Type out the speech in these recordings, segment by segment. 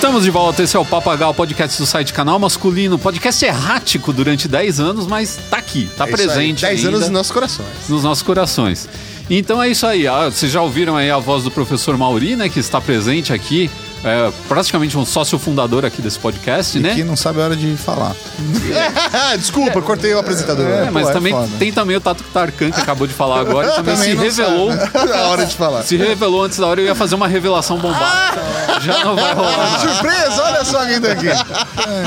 Estamos de volta, esse é o Papagal, podcast do site Canal Masculino, podcast errático durante 10 anos, mas tá aqui, tá É isso aí, presente 10 ainda anos nos nossos corações. nos nossos corações. Então é isso aí, ah, vocês já ouviram aí a voz do professor Mauri, né, que está presente aqui, é, praticamente um sócio fundador aqui desse podcast, né? Que não sabe a hora de falar. Desculpa, eu cortei o apresentador. É, mas Pô, é também tem também o Tato Tarkan, que acabou de falar agora, e também, Também se não revelou... sabe a hora de falar. Se revelou antes da hora, eu ia fazer uma revelação bombástica. Já não vai rolar mais. Surpresa, olha só quem tá aqui.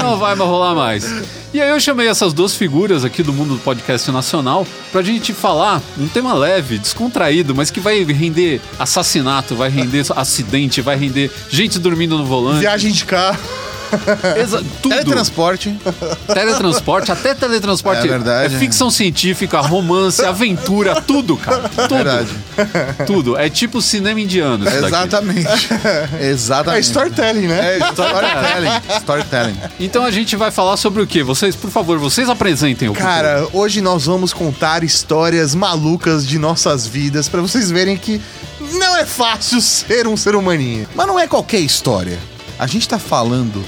Não vai mais rolar mais. E aí eu chamei essas duas figuras aqui do mundo do podcast nacional pra gente falar um tema leve, descontraído, mas que vai render assassinato, vai render acidente, vai render gente dormindo no volante. Viagem de carro. Exa- tudo. Teletransporte. Teletransporte, até teletransporte. É verdade. É ficção científica, romance, aventura, tudo, cara. Tudo. Verdade. Tudo. É tipo cinema indiano isso daqui. Exatamente. Exatamente. É storytelling, né? É, storytelling. Storytelling. Então a gente vai falar sobre o quê? Vocês, por favor, vocês apresentem o Cara, hoje nós vamos contar histórias malucas de nossas vidas pra vocês verem que não é fácil ser um ser humaninho. Mas não é qualquer história. A gente tá falando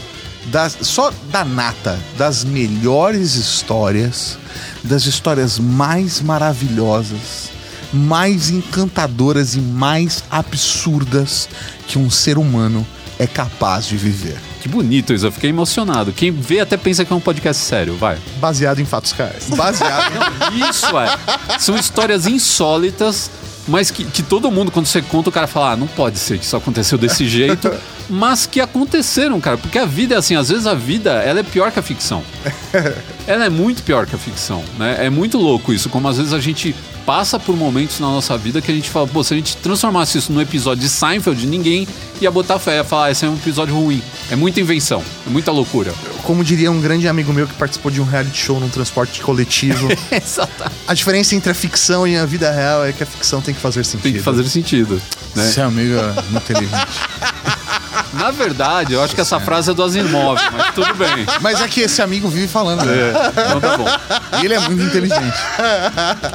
das, só da nata, das melhores histórias, das histórias mais maravilhosas, mais encantadoras e mais absurdas que um ser humano é capaz de viver. Que bonito isso, eu fiquei emocionado. Quem vê até pensa que é um podcast sério, vai. Baseado em fatos reais. Baseado Isso é. São histórias insólitas, mas que, que todo mundo, quando você conta, o cara fala: ah, não pode ser que isso aconteceu desse jeito, mas que aconteceram, cara. Porque a vida é assim, às vezes a vida ela é pior que a ficção. Ela é muito pior que a ficção, né? É muito louco isso, como às vezes a gente passa por momentos na nossa vida que a gente fala, pô, se a gente transformasse isso num episódio de Seinfeld, ninguém ia botar fé, ia falar, ah, esse é um episódio ruim. É muita invenção, é muita loucura. Como diria um grande amigo meu que participou de um reality show num transporte coletivo, Exatamente. a diferença entre a ficção e a vida real é que a ficção tem que fazer sentido. Tem que fazer sentido, né? Seu amigo é muito inteligente. Na verdade, eu acho que essa frase é do Asimov, mas tudo bem. Mas é que esse amigo vive falando. né? É, então tá bom. E ele é muito inteligente.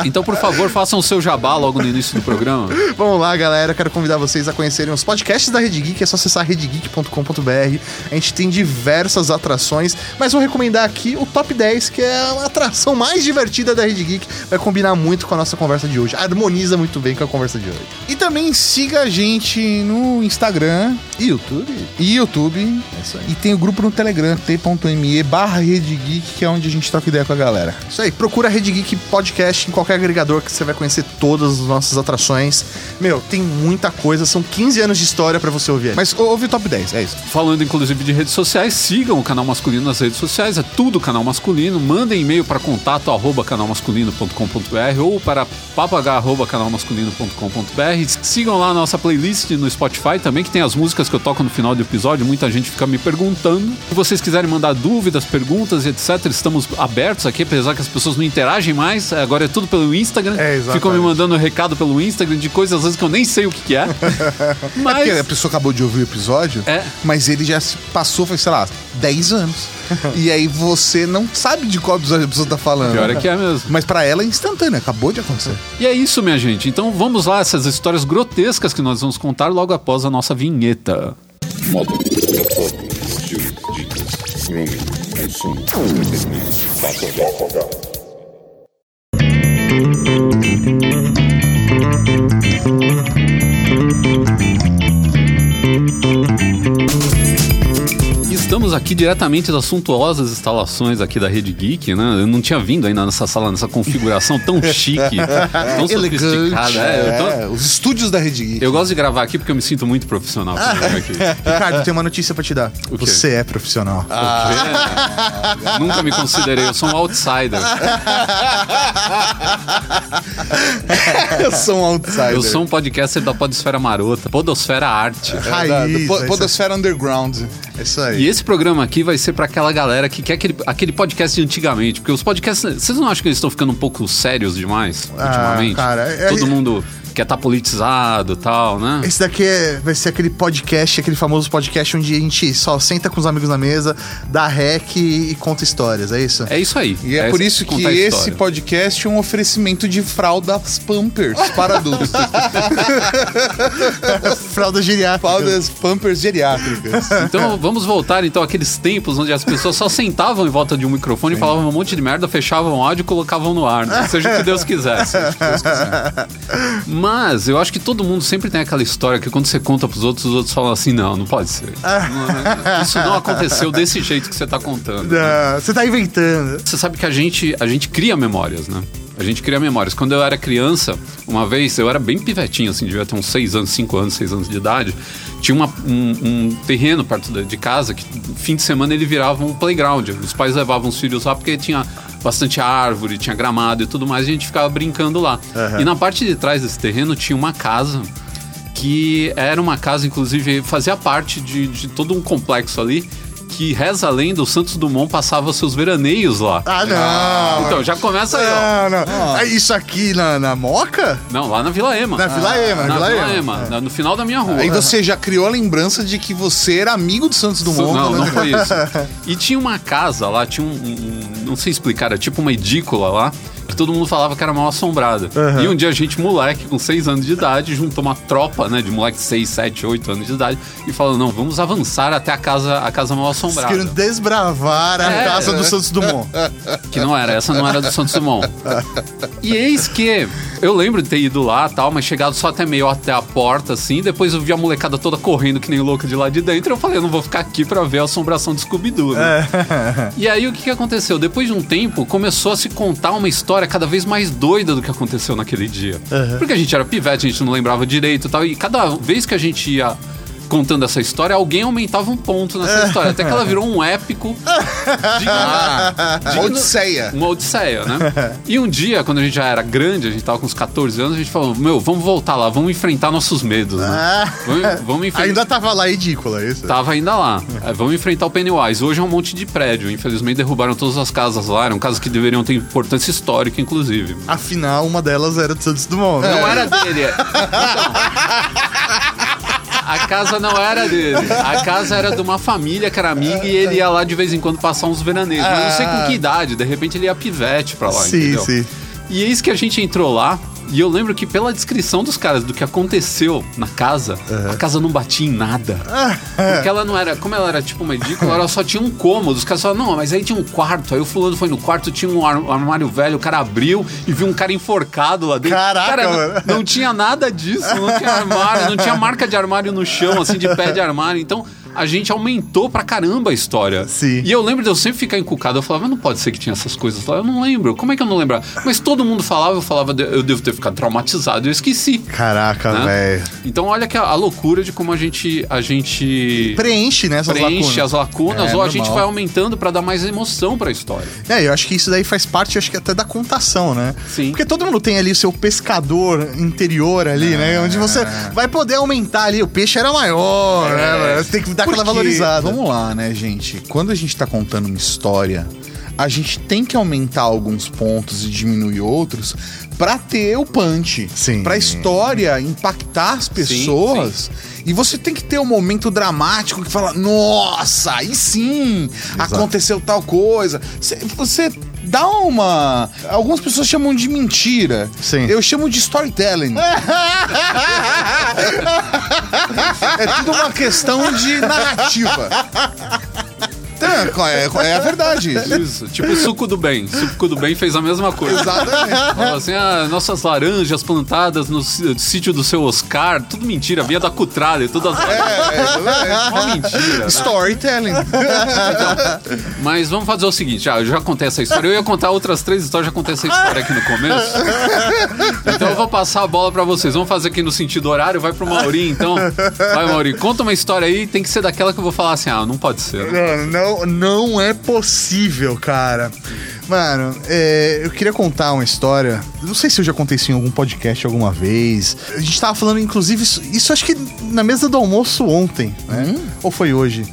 Então, por favor, façam o seu jabá logo no início do programa. Vamos lá, galera. Quero convidar vocês a conhecerem os podcasts da Rede Geek. É só acessar redgeek.com.br. A gente tem diversas atrações, mas vou recomendar aqui o Top 10, que é a atração mais divertida da Rede Geek. Vai combinar muito com a nossa conversa de hoje. Harmoniza muito bem com a conversa de hoje. E também siga a gente no Instagram E YouTube? e YouTube. É isso aí. E tem o grupo no Telegram, t.me barra Rede Geek, que é onde a gente troca ideia com a galera. Isso aí, procura a Rede Geek Podcast em qualquer agregador que você vai conhecer todas as nossas atrações. Meu, tem muita coisa, são 15 anos de história pra você ouvir. Mas Mas ouve o top 10, é isso. Falando inclusive de redes sociais, sigam o canal masculino nas redes sociais, é tudo canal masculino. Mandem e-mail para contato arroba canalmasculino.com.br ou para papagar.canalmasculino.com.br. Sigam lá a nossa playlist no Spotify também, que tem as músicas que eu toco no final do episódio. Muita gente fica me perguntando. Se vocês quiserem mandar dúvidas, perguntas, etc., estamos abertos aqui, apesar que as pessoas não interagem mais. Agora é tudo pelo Instagram. É, exatamente. Ficam me mandando recado pelo Instagram de coisas às vezes que eu nem sei o que, que é. É Mas. porque a pessoa acabou de ouvir o episódio, É. mas ele já se passou, foi, sei lá, 10 anos. e aí você não sabe de qual episódio a pessoa tá falando. Pior é que é mesmo. Mas pra ela é instantâneo, acabou de acontecer. E é isso, minha gente. Então vamos lá, essas histórias grotescas que nós vamos contar logo após a nossa vinheta. Moda, transporte, estilo, dicas, grooming, consumo, entretenimento, papo, aqui diretamente das suntuosas instalações aqui da Rede Geek, né? Eu não tinha vindo ainda nessa sala, nessa configuração tão chique, tão sofisticada. É, tô- É, os estúdios da Rede Geek. eu gosto de gravar aqui porque eu me sinto muito profissional. venho aqui. Ricardo, tem uma notícia pra te dar. O quê? Você é profissional. É, nunca me considerei, eu sou um outsider. Eu sou um outsider. Eu sou um podcaster da Podosfera Marota, Podosfera Arte. Raiz, é isso Podosfera Underground. É isso aí. E esse programa aqui vai ser pra aquela galera que quer aquele, aquele podcast de antigamente. Porque os podcasts. Vocês não acham que eles estão ficando um pouco sérios demais Ah, ultimamente? cara, é- Todo mundo quer estar politizado e tal, né? Esse daqui é- vai ser aquele podcast, aquele famoso podcast onde a gente só senta com os amigos na mesa, dá rec e, e conta histórias, é isso? É isso aí. E é, por isso que esse podcast é um oferecimento de fraldas Pampers para adultos. Fralda geriátrica. fraldas Pampers geriátricas. Então vamos voltar então àqueles tempos onde as pessoas só sentavam em volta de um microfone, falavam um monte de merda, fechavam o áudio e colocavam no ar. né? Seja o que Deus quiser. seja o que Deus quiser. Mas eu acho que todo mundo sempre tem aquela história que quando você conta pros outros, os outros falam assim: não, não pode ser. Não, Isso não aconteceu desse jeito que você tá contando. Ah, Você tá inventando. Você sabe que a gente, a gente cria memórias, né? A gente cria memórias. Quando eu era criança, uma vez, eu era bem pivetinho, assim, devia ter uns 6 anos, 5 anos, 6 anos de idade. Tinha uma- um, um terreno perto de- casa que, fim de semana, ele virava um playground. Os pais levavam os filhos lá porque tinha bastante árvore, tinha gramado e tudo mais, e a gente ficava brincando lá. E na parte de trás desse terreno tinha uma casa que era uma casa, inclusive, fazia parte de, de todo um complexo ali. Que reza a lenda, o Santos Dumont passava seus veraneios lá. Ah, não. Então, já começa aí, ó. Não, não. É Isso aqui na, na Moca? Não, lá na Vila Ema. Na Vila Ema, na Vila Vila Ema. Ema, na- no final da minha rua. Aí você já criou a lembrança de que você era amigo do Santos Dumont. Não, né? não foi isso. E tinha uma casa lá, tinha um, um- não sei explicar, era tipo uma edícula lá, que todo mundo falava que era mal assombrada. E um dia a gente, moleque, com 6 anos de idade, juntou uma tropa, né, de moleque de 6, 7, 8 anos de idade, e falou, não, vamos avançar até a casa, a casa mal Vocês assombrada. queriam desbravar a É. casa do Santos Dumont. Que não era, essa não era do Santos Dumont. E eis que eu lembro de ter ido lá tal, mas chegado só até meio até a porta, assim. Depois eu vi a molecada toda correndo que nem louca de lá de dentro. Eu falei, eu não vou ficar aqui pra ver a assombração de Scooby-Doo, né? E aí o que, que aconteceu? Depois de um tempo, começou a se contar uma história cada vez mais doida do que aconteceu naquele dia. Porque a gente era pivete, a gente não lembrava direito e tal. E cada vez que a gente ia contando essa história, alguém aumentava um ponto nessa história. Até que ela virou um épico digno- Ah, digno- Odisseia. uma odisseia, né? E um dia, quando a gente já era grande, a gente tava com uns 14 anos, a gente falou, meu, vamos voltar lá, vamos enfrentar nossos medos, né? Vamos, vamos enfrentar... Ainda tava lá ridícula, isso? Tava ainda lá. É, vamos enfrentar o Pennywise. Hoje é um monte de prédio. Infelizmente derrubaram todas as casas lá. Eram casas que deveriam ter importância histórica, inclusive. Afinal, uma delas era do Santos Dumont. né? Não era dele. Então, a casa não era dele. A casa era de uma família que era amiga e ele ia lá de vez em quando passar uns veraneios. Mas não sei com que idade. De repente ele ia pivete pra lá, Sim, entendeu? sim. E eis que a gente entrou lá. E eu lembro que pela descrição dos caras do que aconteceu na casa, a casa não batia em nada. Porque ela não era, como ela era tipo uma edícula, ela só tinha um cômodo. Os caras falaram, não, mas aí tinha um quarto. Aí o fulano foi no quarto, tinha um ar- armário velho, o cara abriu e viu um cara enforcado lá dentro. Caraca, cara, não- mano. não tinha nada disso, não tinha armário, não tinha marca de armário no chão, assim, de pé de armário. Então, a gente aumentou pra caramba a história. Sim. E eu lembro de eu sempre ficar encucado. Eu falava, mas não pode ser que tinha essas coisas lá. Eu não lembro. Como é que eu não lembrar? Mas todo mundo falava, eu falava, eu devo ter ficado traumatizado. Eu esqueci. Caraca, né? velho. Então, olha que a, a loucura de como a gente. A gente Preenche, né, essas preenche lacunas. as lacunas É, ou a normal. gente vai aumentando pra dar mais emoção pra história. É, eu acho que isso daí faz parte, acho que até da contação, né? Sim. Porque todo mundo tem ali o seu pescador interior ali, né? Onde você vai poder aumentar ali. O peixe era maior, né? mano? Você tem que aquela Porque, valorizada. Vamos lá, né, gente? Quando a gente tá contando uma história, a gente tem que aumentar alguns pontos e diminuir outros pra ter o punch. Sim. Pra história impactar as pessoas. E você tem que ter um momento dramático que fala: nossa, aí sim, aconteceu tal coisa. Cê- Você. Dá uma. Algumas pessoas chamam de mentira. Sim. Eu chamo de storytelling. É tudo uma questão de narrativa. Então, é, é a verdade. Isso. tipo o suco do bem. Suco do bem fez a mesma coisa. Exatamente. Falou assim, ah, nossas laranjas plantadas no sí- sítio do seu Oscar, tudo mentira, vinha da Cutralha, tudo as É, é, Uma mentira. né? Storytelling. Mas vamos fazer o seguinte, já, eu já contei essa história, eu ia contar outras três histórias, já contei essa história aqui no começo. Então eu vou passar a bola pra vocês. Vamos fazer aqui no sentido horário, vai pro Mauri, então. Vai, Mauri, conta uma história aí, tem que ser daquela que eu vou falar assim, ah, não pode ser. né? Mano, não, não é possível, cara. Mano, é, eu queria contar uma história. Não sei se eu já contei isso em algum podcast alguma vez. A gente tava falando, inclusive, isso, isso acho que na mesa do almoço ontem, né? Ou foi hoje?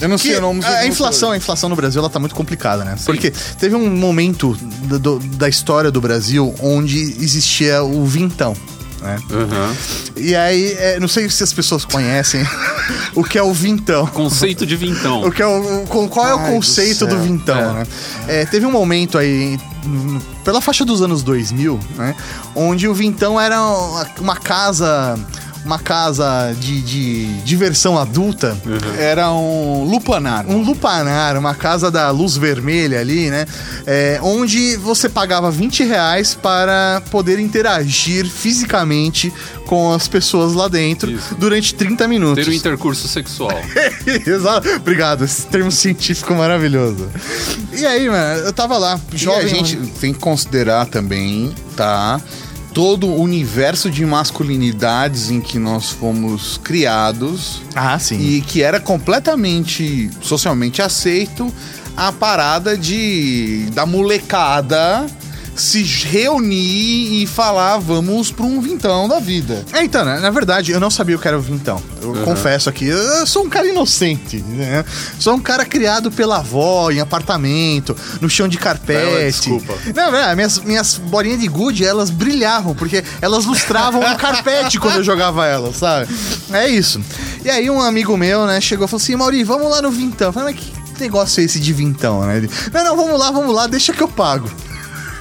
Eu não sei Que o nome. a inflação, a inflação no Brasil, ela tá muito complicada, né? Porque teve um momento do- do- da história do Brasil onde existia o vintão. Né? Aham. E aí, é, não sei se as pessoas conhecem o que é o vintão. Conceito de vintão. O que é o, qual é o Ai do conceito do, céu. vintão, É. né? É, teve um momento aí, pela faixa dos anos 2000, né? Onde o vintão era uma casa... Uma casa de, de diversão adulta. Era um lupanar. Um lupanar, uma casa da luz vermelha ali, né? É, onde você pagava 20 reais para poder interagir fisicamente com as pessoas lá dentro Isso. durante 30 minutos. Ter um intercurso sexual. Exato. Obrigado, esse termo científico maravilhoso. E aí, mano, eu tava lá, Jovem, jovem. a gente tem que considerar também, tá? Todo o universo de masculinidades em que nós fomos criados Ah, sim. e que era completamente socialmente aceito a parada de da molecada se reunir e falar vamos pra um vintão da vida. É, então, né, na verdade, eu não sabia o que era o vintão. Eu confesso aqui, eu sou um cara inocente, né? Sou um cara criado pela avó, em apartamento, no chão de carpete. Desculpa. Não, não, minhas, minhas bolinhas de gude, elas brilhavam, porque elas lustravam no carpete quando eu jogava elas, sabe? É isso. E aí um amigo meu, né, chegou e falou assim, Mauri, vamos lá no vintão. Eu falei, mas que negócio é esse de vintão, né? Ele, não, não, vamos lá, vamos lá, deixa que eu pago.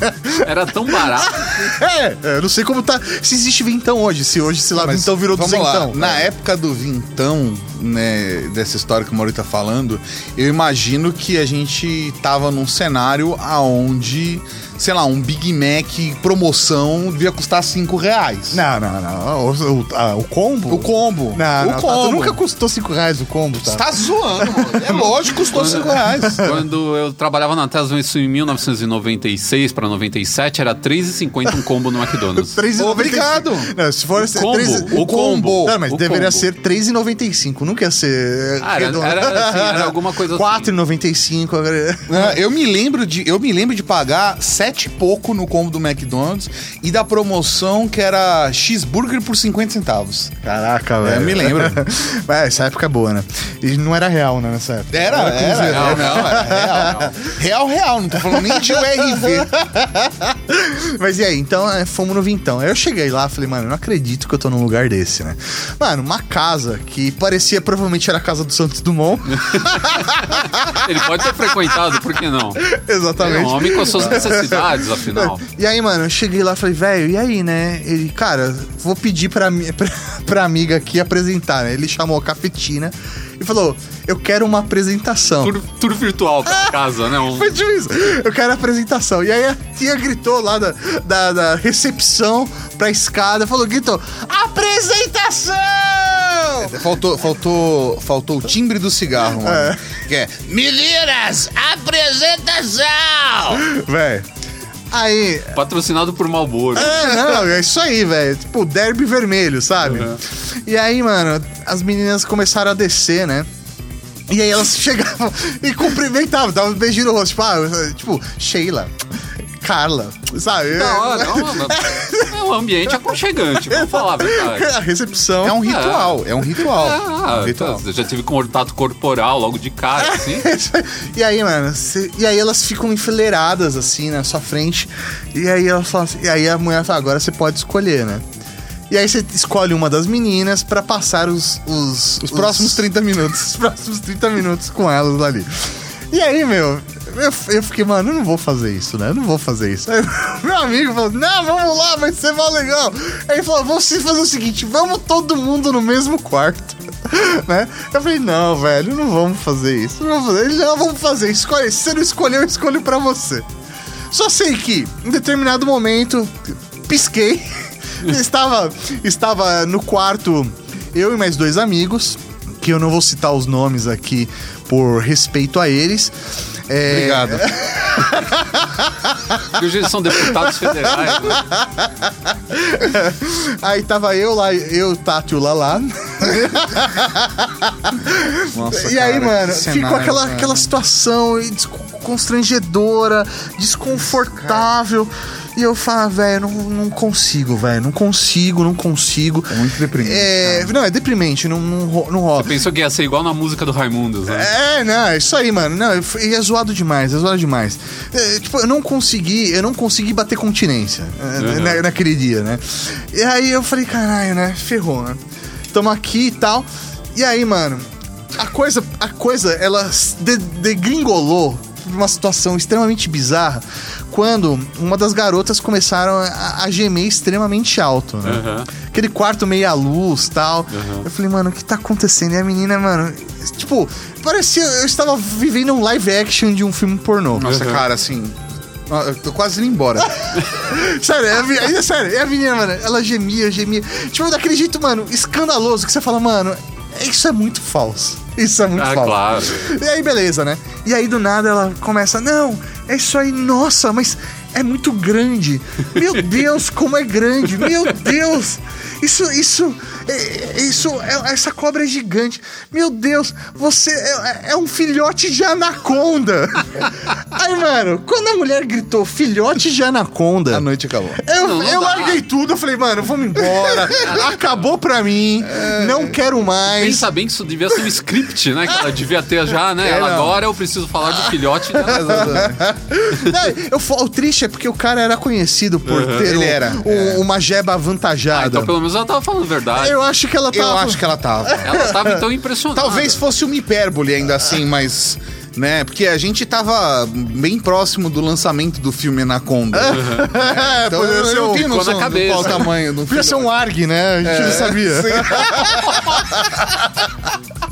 Era tão barato. É, eu não sei como tá. Se existe vintão hoje, se hoje, sei lá, Mas vintão virou vamos lá, duzentão. Na época do vintão, né, dessa história que o Mauri tá falando, eu imagino que a gente tava num cenário aonde, sei lá, um Big Mac promoção devia custar 5 reais. Não, não, não. O, o, a- o combo? O combo. Não, o não, tá, combo. nunca custou 5 reais o combo, tá? Você tá zoando, mano. É lógico, custou 5 reais. Quando eu trabalhava na Tesla, isso em 1996 para 97, era 3,50 um combo no McDonald's. 3,95. Obrigado. Não, se for ser combo, 3, o combo. Não, mas o deveria combo. ser 3,95. Nunca ia ser. Ah, era- era assim, era alguma coisa assim. 4,95. agora- Ah, eu me lembro de eu me lembro de pagar sete e pouco no combo do McDonald's e da promoção que era cheeseburger por 50 centavos. Caraca, É, velho. me lembro. Mas essa época é boa, né? E não era real, né, nessa época. Era, era, cruzeiro. era, não, era real. Real, real, não tô falando nem de URV. Mas e aí, então é, fomos no Vintão. Aí eu cheguei lá falei, mano, eu não acredito que eu tô num lugar desse, né? Mano, uma casa que parecia provavelmente era a casa do Santos Dumont. Ele pode ter frequentado, por que não? É Exatamente. um homem com as suas necessidades, afinal. E aí, mano, eu cheguei lá e falei, velho, e aí, né? Ele, cara, vou pedir pra, pra, pra amiga aqui apresentar, né? Ele chamou a cafetina e falou, eu quero uma apresentação. Tour, tour virtual pra casa, né? Um- Foi tipo isso. Eu quero a apresentação. E aí a tia gritou lá da, da, da recepção pra escada, falou, gritou, apresentação! Faltou, faltou, faltou o timbre do cigarro, mano. Que é, meninas, apresentação! Velho. Aí. patrocinado por Malboro. É, não, é isso aí, velho. Tipo, derby vermelho, sabe? Uhum. E aí, mano, as meninas começaram a descer, né? E aí elas chegavam e cumprimentavam, davam um beijinho no rosto. Tipo, ah, tipo, Sheila, Carla, sabe? Da hora, não, é um ambiente aconchegante, vamos falar a verdade. A recepção. É um ritual, é um ritual. Ah, É um ritual. tá, eu já tive contato corporal logo de cara, assim. e aí, mano, cê- e aí elas ficam enfileiradas assim na sua frente. E aí elas falam assim, e aí a mulher fala, agora você pode escolher, né? E aí você escolhe uma das meninas pra passar os, os, Os próximos 30 minutos. os próximos 30 minutos com elas ali. E aí, meu, eu, eu fiquei, mano, eu não vou fazer isso, né? Eu não vou fazer isso. Aí, meu amigo falou, não, vamos lá, vai ser mó legal. Aí ele falou, vamos fazer o seguinte, vamos todo mundo no mesmo quarto. Né? Eu falei, não, velho, não vamos fazer isso. Não vamos fazer. Ele, não, vamos fazer. Escolhe. Se você não escolheu, eu escolho pra você. Só sei que, em determinado momento, pisquei. estava, estava no quarto, eu e mais dois amigos, que eu não vou citar os nomes aqui por respeito a eles. É, Obrigado. Porque hoje eles são deputados federais, né? Aí tava eu lá, eu, Tato e o Lalá. Nossa, e aí, cara, mano, que ficou cenário, aquela, cara. aquela situação constrangedora, desconfortável. E eu falo, velho, não, não consigo, velho. Não consigo, não consigo. É muito deprimente, É, não, é deprimente, não, não, ro- não rola. Pensou que ia ser igual na música do Raimundos, né? É, não, é isso aí, mano. Não, eu fui- é zoado demais, é zoado demais. É, tipo, eu não consegui, eu não consegui bater continência é, Uhum. na- naquele dia, né? E aí eu falei, caralho, né? Ferrou, né? Tamo aqui e tal. E aí, mano, a coisa, a coisa, ela s- de- degringolou uma situação extremamente bizarra quando uma das garotas começaram a, a gemer extremamente alto, né? Aham. Aquele quarto meio à luz tal. Eu falei, mano, o que tá acontecendo? E a menina, mano, tipo, parecia. Eu estava vivendo um live action de um filme pornô. Nossa, cara, assim. Eu tô quase indo embora. sério, é, é, sério, é a menina, mano, ela gemia, gemia. Tipo, daquele jeito, mano, escandaloso, que você fala, mano, isso é muito falso. Isso é muito Ah, falso. claro. E aí, beleza, né? E aí, do nada, ela começa, não, é isso aí, nossa, mas é muito grande. Meu Deus, como é grande. Meu Deus. Isso, isso, isso, é- essa cobra é gigante. Meu Deus, você é, é um filhote de anaconda. Aí, mano, quando a mulher gritou filhote de anaconda... A noite acabou. Eu, Não, não eu larguei tudo, eu falei, mano, vamos embora. Acabou pra mim, não quero mais. Pensa bem que isso devia ser um script, né? Que ela devia ter já, né? É, Ela, agora eu preciso falar de filhote. né? Não, eu, o triste é porque o cara era conhecido por ter Ele um- era, um- é. uma jeba Ah, avantajada. então pelo menos ela tava falando a verdade. Eu acho que ela tava. Eu acho que ela tava. Ela tava então impressionada. Talvez fosse uma hipérbole ainda assim, mas. Né? Porque a gente tava bem próximo do lançamento do filme Anaconda. É, Então poderia eu ser não tenho noção na do qual o tamanho do Podia ser um ARG, né? A gente não sabia.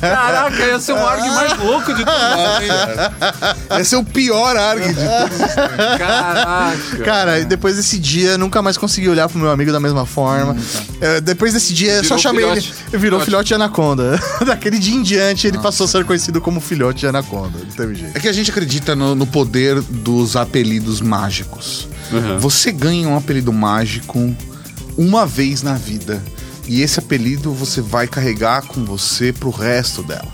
Caraca, ia ser um arg mais louco de todos. hein? Esse é o pior ARG de todos. Caraca. Cara, depois desse dia, nunca mais consegui olhar pro meu amigo da mesma forma. É, depois desse dia, Virou só chamei filhote. ele. Virou Filhote. filhote de anaconda. Daquele dia em diante, ele passou a ser conhecido como filhote de anaconda. Não teve jeito. É que a gente acredita no, no poder dos apelidos mágicos. Uhum. Você ganha um apelido mágico uma vez na vida. E esse apelido você vai carregar com você pro resto dela.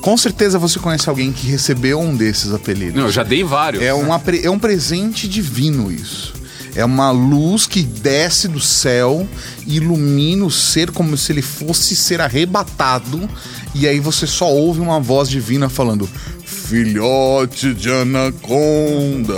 Com certeza você conhece alguém que recebeu um desses apelidos. Não, eu já dei vários. É, uma, é um presente divino isso. É uma luz que desce do céu ilumina o ser como se ele fosse ser arrebatado. E aí você só ouve uma voz divina falando: Filhote de anaconda.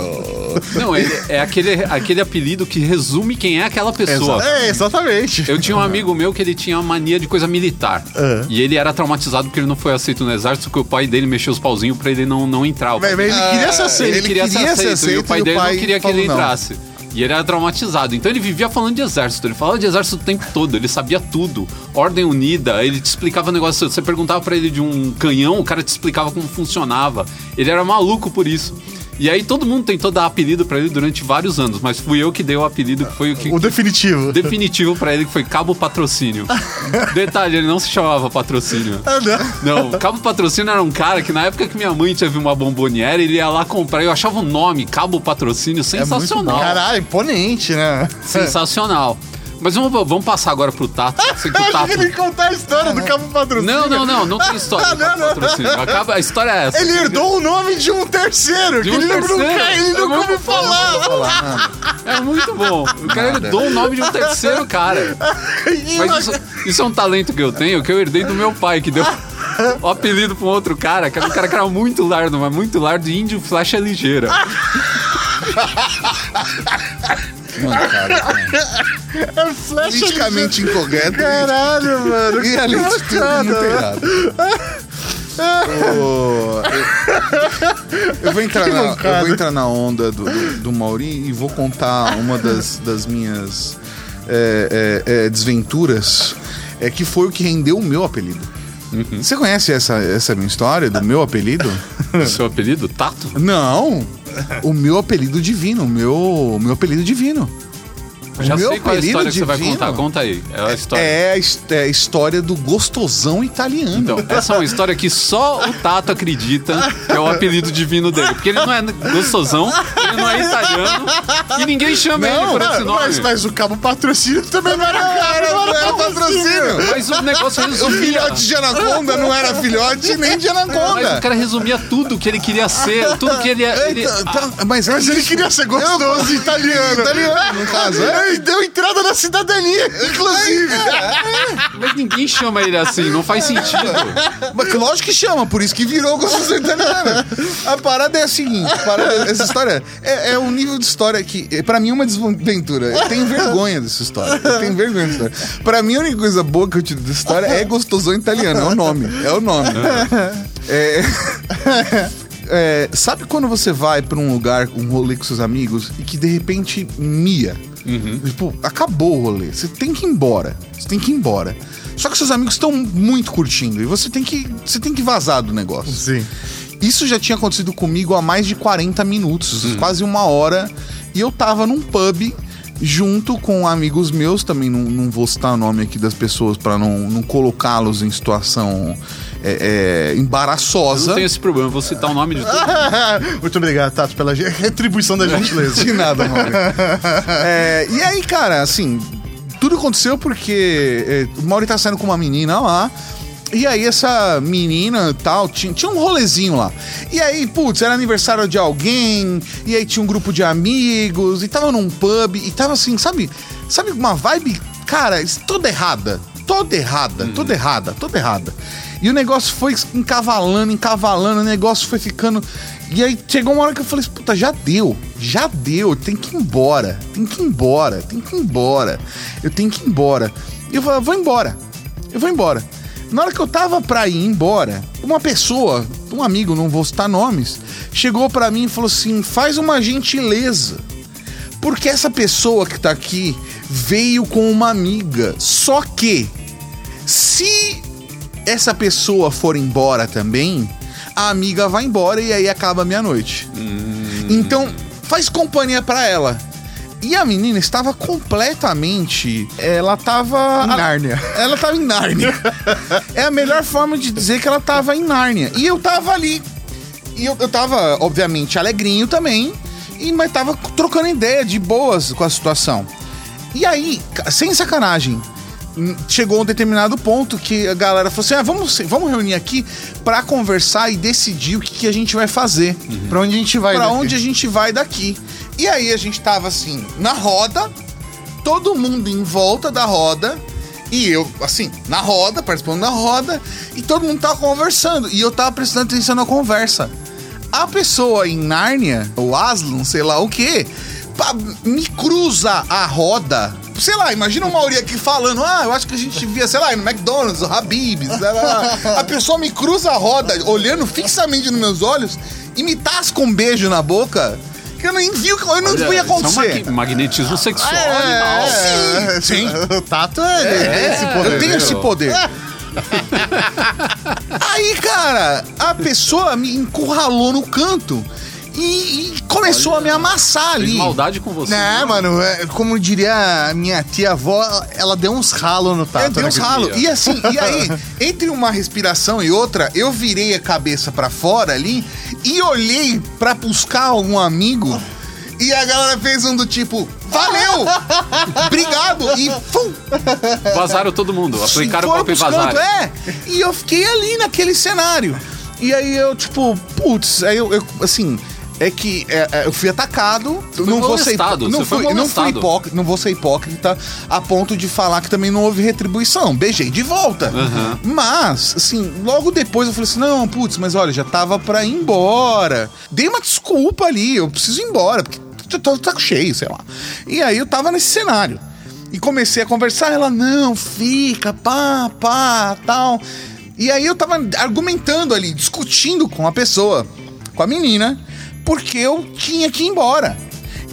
Não, ele é aquele, aquele apelido que resume quem é aquela pessoa. É, exatamente. Eu tinha um amigo meu que ele tinha uma mania de coisa militar. É. E ele era traumatizado porque ele não foi aceito no exército, porque o pai dele mexeu os pauzinhos pra ele não, não entrar. O pai Mas, mas ele queria ser aceito. ele, queria, ser, aceito, e o pai dele não queria que ele não. entrasse. E ele era traumatizado. Então ele vivia falando de exército. Ele falava de exército o tempo todo. Ele sabia tudo. Ordem unida. Ele te explicava negócio. Você perguntava pra ele de um canhão, o cara te explicava como funcionava. Ele era maluco por isso. E aí todo mundo tentou dar apelido pra ele durante vários anos, mas fui eu que dei o apelido que foi o que O definitivo. definitivo pra ele que foi Cabo Patrocínio. Detalhe, ele não se chamava Patrocínio. Ah, não. Não, Cabo Patrocínio era um cara que na época que minha mãe teve uma bomboniera, ele ia lá comprar. Eu achava o nome Cabo Patrocínio sensacional. Caralho, imponente, né? sensacional. Mas vamos, vamos passar agora pro Tato. Sei que o Eu achei Tato... que ele ia contar a história do Cabo Patrocínio. Não, não, não, não tem história do Não, Cabo não. Patrocínio. Acaba, a história é essa. Ele herdou o nome de um terceiro, De que um ele terceiro. nunca, ele nunca muito ouviu falar. É muito bom. O cara herdou o nome de um terceiro cara. Mas isso, isso é um talento que eu tenho, que eu herdei do meu pai, que deu o apelido pra um outro cara, que era um cara que era muito lardo, mas muito lardo, e índio flecha ligeira. Mano, cara, É flecha de... politicamente incorreto. Caralho, mano. E além de tudo, muito errado. Ô, eu, eu vou entrar na, eu vou entrar na onda do, do, do Mauri e vou contar uma das, das minhas é, é, é, desventuras, é que foi o que rendeu o meu apelido. Você conhece essa, essa minha história do meu apelido? Seu apelido? Tato? Não! O meu apelido divino, o meu, meu apelido divino. Eu já o meu sei qual é a história que você vai divino contar. Conta aí. É a história. É é a história do gostosão italiano. Então, essa é uma história que só o Tato acredita que é o apelido divino dele. Porque ele não é gostosão, ele não é italiano e ninguém chama ele por esse nome. mas, mas o cabo patrocínio também não era cara, não era patrocínio. Mas o negócio O resumia. filhote de anaconda não era filhote nem de Mas o anaconda. cara resumia tudo que ele queria ser, tudo que ele... é. ele Eita, tá, mas, Mas ele queria ser gostoso italiano. Italiano, no caso, é? Ele deu entrada na cidadania, inclusive. Mas ninguém chama ele assim, não faz sentido. Mas lógico que chama, por isso que virou gostosão italiana. A parada é a seguinte, a parada- essa história é, é um nível de história que, é, pra mim, é uma desventura. Eu tenho vergonha dessa história. Eu tenho vergonha dessa história. Pra mim, a única coisa boa que eu tiro dessa história é gostosão italiano. É o nome. É o nome. É, é, sabe quando você vai pra um lugar, um rolê com seus amigos e que de repente mia? Tipo, acabou o rolê. Você tem que ir embora. Você tem que ir embora. Só que seus amigos estão muito curtindo e você tem que, você tem que vazar do negócio. Sim. Isso já tinha acontecido comigo há mais de 40 minutos, quase uma hora. E eu tava num pub junto com amigos meus, também não, não vou citar o nome aqui das pessoas pra não, não colocá-los em situação é, é, Eu embaraçosa. não tenho esse problema, eu vou citar o nome de tudo. Muito obrigado, Tato, pela retribuição da gentileza. De nada, mano. É, e aí, cara, assim, tudo aconteceu porque é, o Mauri tá saindo com uma menina lá. E aí, essa menina e tal, tinha, tinha um rolezinho lá. E aí, putz, era aniversário de alguém, e aí tinha um grupo de amigos, e tava num pub, e tava assim, sabe? Sabe uma vibe, cara, toda errada. Toda errada, toda errada, toda errada. E o negócio foi encavalando, encavalando, o negócio foi ficando. E aí chegou uma hora que eu falei, puta, já deu, já deu, tem que ir embora, tem que ir embora, tem que ir embora, eu tenho que ir embora. E eu falei, vou embora, eu vou embora. Na hora que eu tava pra ir embora, uma pessoa, um amigo, não vou citar nomes, chegou pra mim e falou assim: faz uma gentileza. Porque essa pessoa que tá aqui veio com uma amiga. Só que, se essa pessoa for embora também, a amiga vai embora e aí acaba a meia-noite. Então, faz companhia pra ela. E a menina estava completamente. Ela tava. Em Nárnia. Ela tava em Nárnia. é a melhor forma de dizer que ela tava em Nárnia. E eu tava ali. E eu, eu tava, obviamente, alegrinho também. E, mas tava trocando ideia de boas com a situação. E aí, sem sacanagem, hum, chegou um determinado ponto que a galera falou assim: ah, vamos, vamos reunir aqui pra conversar e decidir o que, que a gente vai fazer. Pra onde a gente vai? Pra daqui? onde a gente vai daqui. E aí a gente tava assim, na roda, todo mundo em volta da roda. E eu, assim, na roda, participando da roda, e todo mundo tava conversando. E eu tava prestando atenção na conversa. A pessoa em Nárnia, o Aslan, sei lá o quê, pá, me cruza a roda. Sei lá, imagina o Mauri aqui falando, ah, eu acho que a gente via, sei lá, no McDonald's, o Habib's, sei lá. a pessoa me cruza a roda, olhando fixamente nos meus olhos, e me tasca um beijo na boca, que eu nem vi, o que- eu não vi Isso é um acontecer. magn- magnetismo sexual É, animal. é, Sim, O Tato é, É, esse poder. eu tenho meu. esse poder. Aí, cara, a pessoa me encurralou no canto e, e começou a me amassar Fez ali. maldade com você. Né, mano, é, como diria a minha tia-avó, ela deu uns ralos no Tato. É, deu uns ralos. E assim, e aí, entre uma respiração e outra, eu virei a cabeça pra fora ali e olhei pra buscar algum amigo. E a galera fez um do tipo, valeu! Obrigado! E fum! Vazaram todo mundo, aplicaram o golpe e vazaram. É, e eu fiquei ali naquele cenário. E aí eu, tipo, putz, aí eu, eu, assim, é que é, é, eu fui atacado. não vou ser não você fui, não fui hipócrita, não vou ser hipócrita a ponto de falar que também não houve retribuição. Beijei de volta. Aham. Mas, assim, logo depois eu falei assim: não, putz, mas olha, já tava pra ir embora. Dei uma desculpa ali, eu preciso ir embora, porque tô tá cheio, sei lá. E aí eu tava nesse cenário. E comecei a conversar, ela, não, fica, pá, pá, tal. E aí eu tava argumentando ali, discutindo com a pessoa, com a menina, porque eu tinha que ir embora.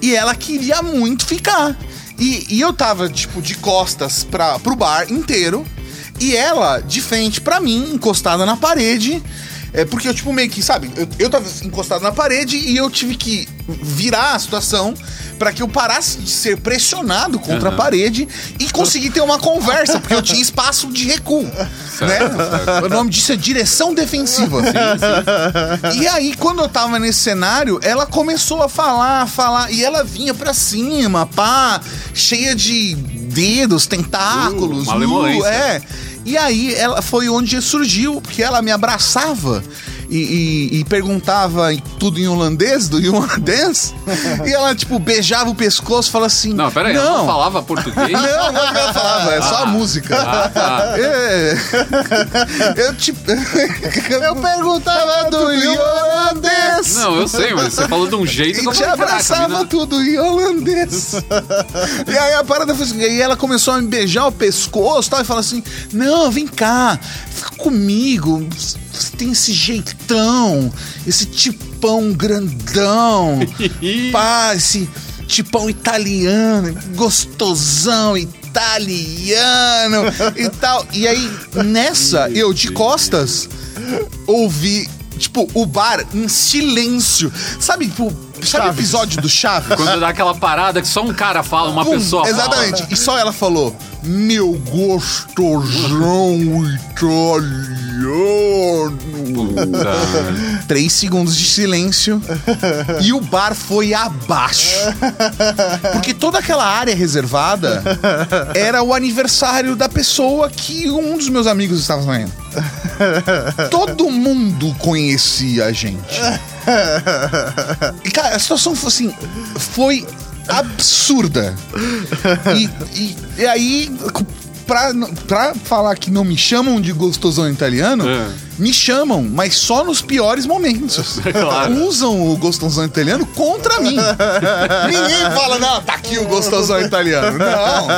E ela queria muito ficar. E, e eu tava, tipo, de costas pra, pro bar inteiro. E ela de frente pra mim, encostada na parede. É porque eu, tipo, meio que, sabe, eu, eu tava encostado na parede e eu tive que virar a situação pra que eu parasse de ser pressionado contra a Aham. parede e conseguir ter uma conversa, porque eu tinha espaço de recuo. Né? O nome disso é direção defensiva. E aí, quando eu tava nesse cenário, ela começou a falar, a falar, e ela vinha pra cima, pá, cheia de dedos, tentáculos, Uh, malemolência. é. E aí ela foi onde surgiu, porque ela me abraçava e, e- e perguntava tudo em holandês, do holandês, e ela, tipo, beijava o pescoço e falava assim: Não, peraí, ela não falava português? Não, não é o que ela falava, é só a música. Ah, tá. É. Eu tipo. Eu perguntava do holandês. Não, eu sei, mas você falou de um jeito que eu te abraçava tudo em holandês. e aí a parada foi assim, e ela começou a me beijar o pescoço e tal, e falou assim: Não, vem cá, fica comigo. Você tem esse jeitão, esse tipão grandão. pá, esse tipão italiano, gostosão italiano e tal. E aí, nessa, eu de costas, ouvi, tipo, o bar em silêncio. Sabe, tipo, sabe o episódio do Chaves? Quando dá aquela parada que só um cara fala, uma Pum, pessoa fala. Exatamente. E só ela falou: Meu gostosão italiano. Três segundos de silêncio e o bar foi abaixo. Porque toda aquela área reservada era o aniversário da pessoa que um dos meus amigos estava saindo. Todo mundo conhecia a gente. E, cara, a situação foi assim, foi absurda. E, e- e aí, pra, pra falar que não me chamam de gostosão italiano, É. me chamam, mas só nos piores momentos. Claro. Usam o gostosão italiano contra mim. Ninguém fala, não, tá aqui o gostosão italiano. Não.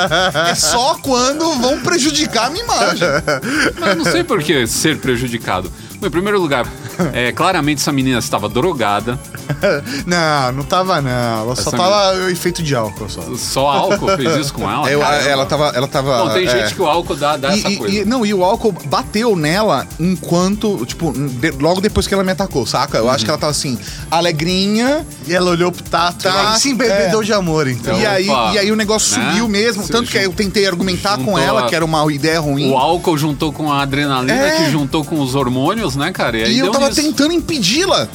É só quando vão prejudicar a minha imagem. Mas eu não sei por que ser prejudicado. Bom, em primeiro lugar, é, claramente essa menina estava drogada. Não, não tava não. Ela só Essa tava efeito de álcool só. Só álcool fez isso com ela? Eu- Caramba. ela tava. Ela tava Bom, tem é. gente que o álcool dá, dá E- essa e- coisa. e- não, e o álcool bateu nela enquanto, tipo, de- logo depois que ela me atacou, saca? Eu Uhum. acho que ela tava assim, alegrinha. E ela olhou pro Tato Tá, e sim, bebedor é. de amor, então. e, aí, opa, e aí o negócio né? subiu mesmo. Tanto que eu tentei argumentar com juntou ela a- que era uma ideia ruim. O álcool juntou com a adrenalina, É. que juntou com os hormônios, né, cara? E aí E eu tava nisso. tentando impedi-la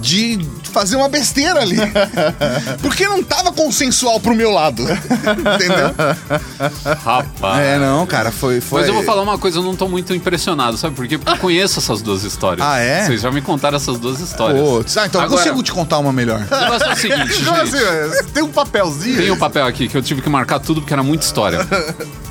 de fazer uma besteira ali. Porque não tava consensual pro meu lado. Entendeu? Rapaz. É, não, cara, foi. foi... Mas eu vou falar uma coisa, eu não tô muito impressionado, sabe por quê? Porque eu conheço essas duas histórias. Ah, é? Vocês já me contaram essas duas histórias. Putz, ah, então eu Agora- consigo te contar uma melhor. O negócio é o seguinte, gente. assim, é? tem um papelzinho? Tem um papel aqui que eu tive que marcar tudo porque era muita história.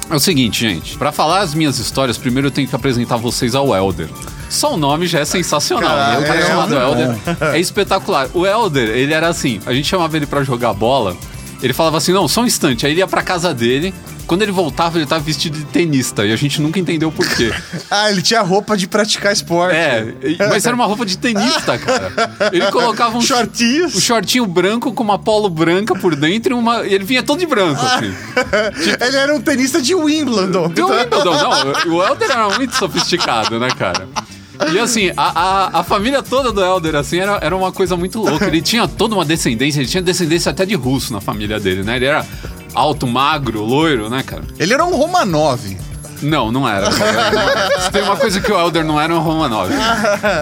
É o seguinte, gente. Pra falar as minhas histórias, primeiro eu tenho que apresentar vocês ao Elder. Só o nome já é sensacional, Caraca, né? O cara é chamado muito Elder é espetacular. O Elder, ele era assim, a gente chamava ele pra jogar bola, ele falava assim, não, só um instante. Aí ele ia pra casa dele, quando ele voltava, ele tava vestido de tenista, e a gente nunca entendeu por quê. Ah, ele tinha roupa de praticar esporte. É, mas era uma roupa de tenista, cara. Ele colocava um Shortinhos. um shortinho branco com uma polo branca por dentro e uma. Ele vinha todo de branco, assim. Ele era um tenista de Wimbledon. Deu Wimbledon, não. O Helder era muito sofisticado, né, cara? E assim, a, a, a família toda do Helder, assim, era, era uma coisa muito louca. Ele tinha toda uma descendência, ele tinha descendência até de russo na família dele, né? Ele era alto, magro, loiro, né, cara? Ele era um Romanov. Não, não era. Se tem uma coisa que o Elder não era, é um Romanov.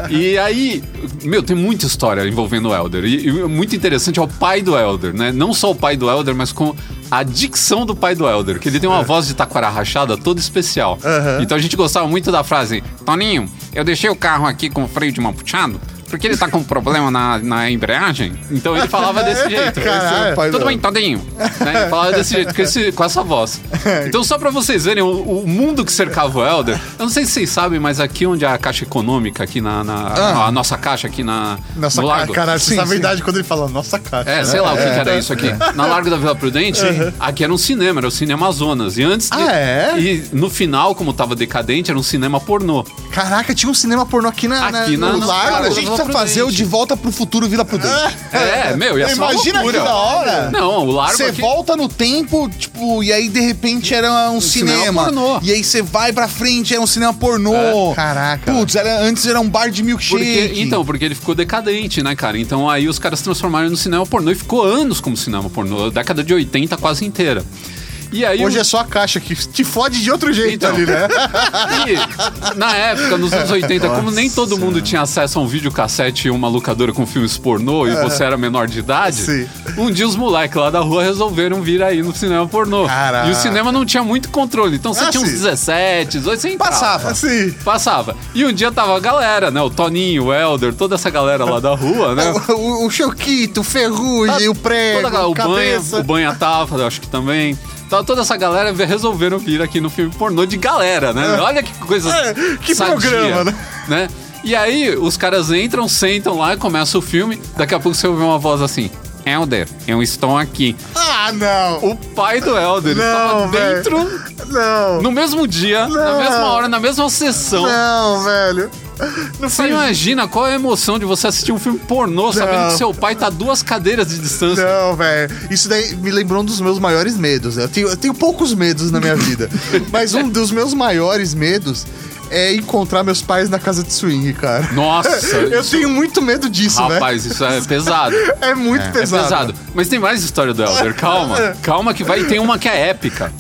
E aí, meu, tem muita história envolvendo o Elder. E, e muito interessante é o pai do Elder, né? Não só o pai do Elder, mas com a dicção do pai do Elder, que ele tem uma voz de taquara rachada toda especial. Então a gente gostava muito da frase: Toninho, eu deixei o carro aqui com o freio de mão puxado. Porque ele tá com problema na, na embreagem. Então ele falava desse jeito. Caralho. Esse- Tudo bem, Todinho. Né? Ele falava desse jeito, com, esse- com essa voz. Então, só pra vocês verem, o, o mundo que cercava o Elder. Eu não sei se vocês sabem, mas aqui onde é a caixa econômica, aqui na. na- a nossa caixa aqui na. Nossa, no lago. caralho, Sim, sabe a sim. verdade quando ele fala nossa caixa. É, sei lá o que, que era isso aqui. Na Largo da Vila Prudente, aqui era um cinema, era o Cine Amazonas. E antes. de- Ah, é? E no final, como tava decadente, era um cinema pornô. Caraca, tinha um cinema pornô aqui na, Aqui na, no na- largo. Cara, a Largo gente precisa fazer o. De Volta pro Futuro Vila Prudente. É, meu, ia ser uma Imagina que loucura. da hora. Não, o Largo Você aqui... volta no tempo, tipo, e aí de repente era um, cinema cinema. pornô. E aí você vai pra frente, era um cinema pornô. Caraca. Putz, era, antes era um bar de milkshake. Porque, então, porque ele ficou decadente, né, cara? Então aí os caras transformaram no cinema pornô e ficou anos como cinema pornô, década de 80 quase inteira. E aí Hoje o- é só a caixa que te fode de outro jeito Então. ali, né? E, na época, nos anos 80, como nem todo mundo tinha acesso a um videocassete e uma locadora com filmes pornô e você era menor de idade, Sim. um dia os moleques lá da rua resolveram vir aí no cinema pornô. Caraca. E o cinema não tinha muito controle, então você Ah, tinha uns sim. 17, 18, você entrava. Passava. Assim. Passava. E um dia tava a galera, né? O Toninho, o Helder, toda essa galera lá da rua, né? O, o Choquito, o Ferrugem, o Prego, Toda a o Banha, Cabeça. o Banha tava, acho que também. Tava toda essa galera ve- resolveram vir aqui no filme pornô de galera, né? Olha que coisa É, que sadia, programa, né? E aí os caras entram, sentam lá e começa o filme. Daqui a pouco você ouve uma voz assim: Helder, eu estou aqui. Ah, não. O pai do Helder Não, estava dentro, Não. no mesmo dia, na Não. mesma hora, na mesma sessão. Não, velho. Não Você faz imagina qual é a emoção de você assistir um filme pornô sabendo Não. que seu pai tá a duas cadeiras de distância? Não, velho. Isso daí me lembrou um dos meus maiores medos. né? Eu tenho, eu tenho poucos medos na minha vida. mas um dos meus maiores medos é encontrar meus pais na casa de swing, cara. Nossa, Eu isso- tenho muito medo disso, velho. Rapaz, isso é pesado. É muito É pesado. pesado. Mas tem mais história do Elder, calma. Calma que vai, tem uma que é épica.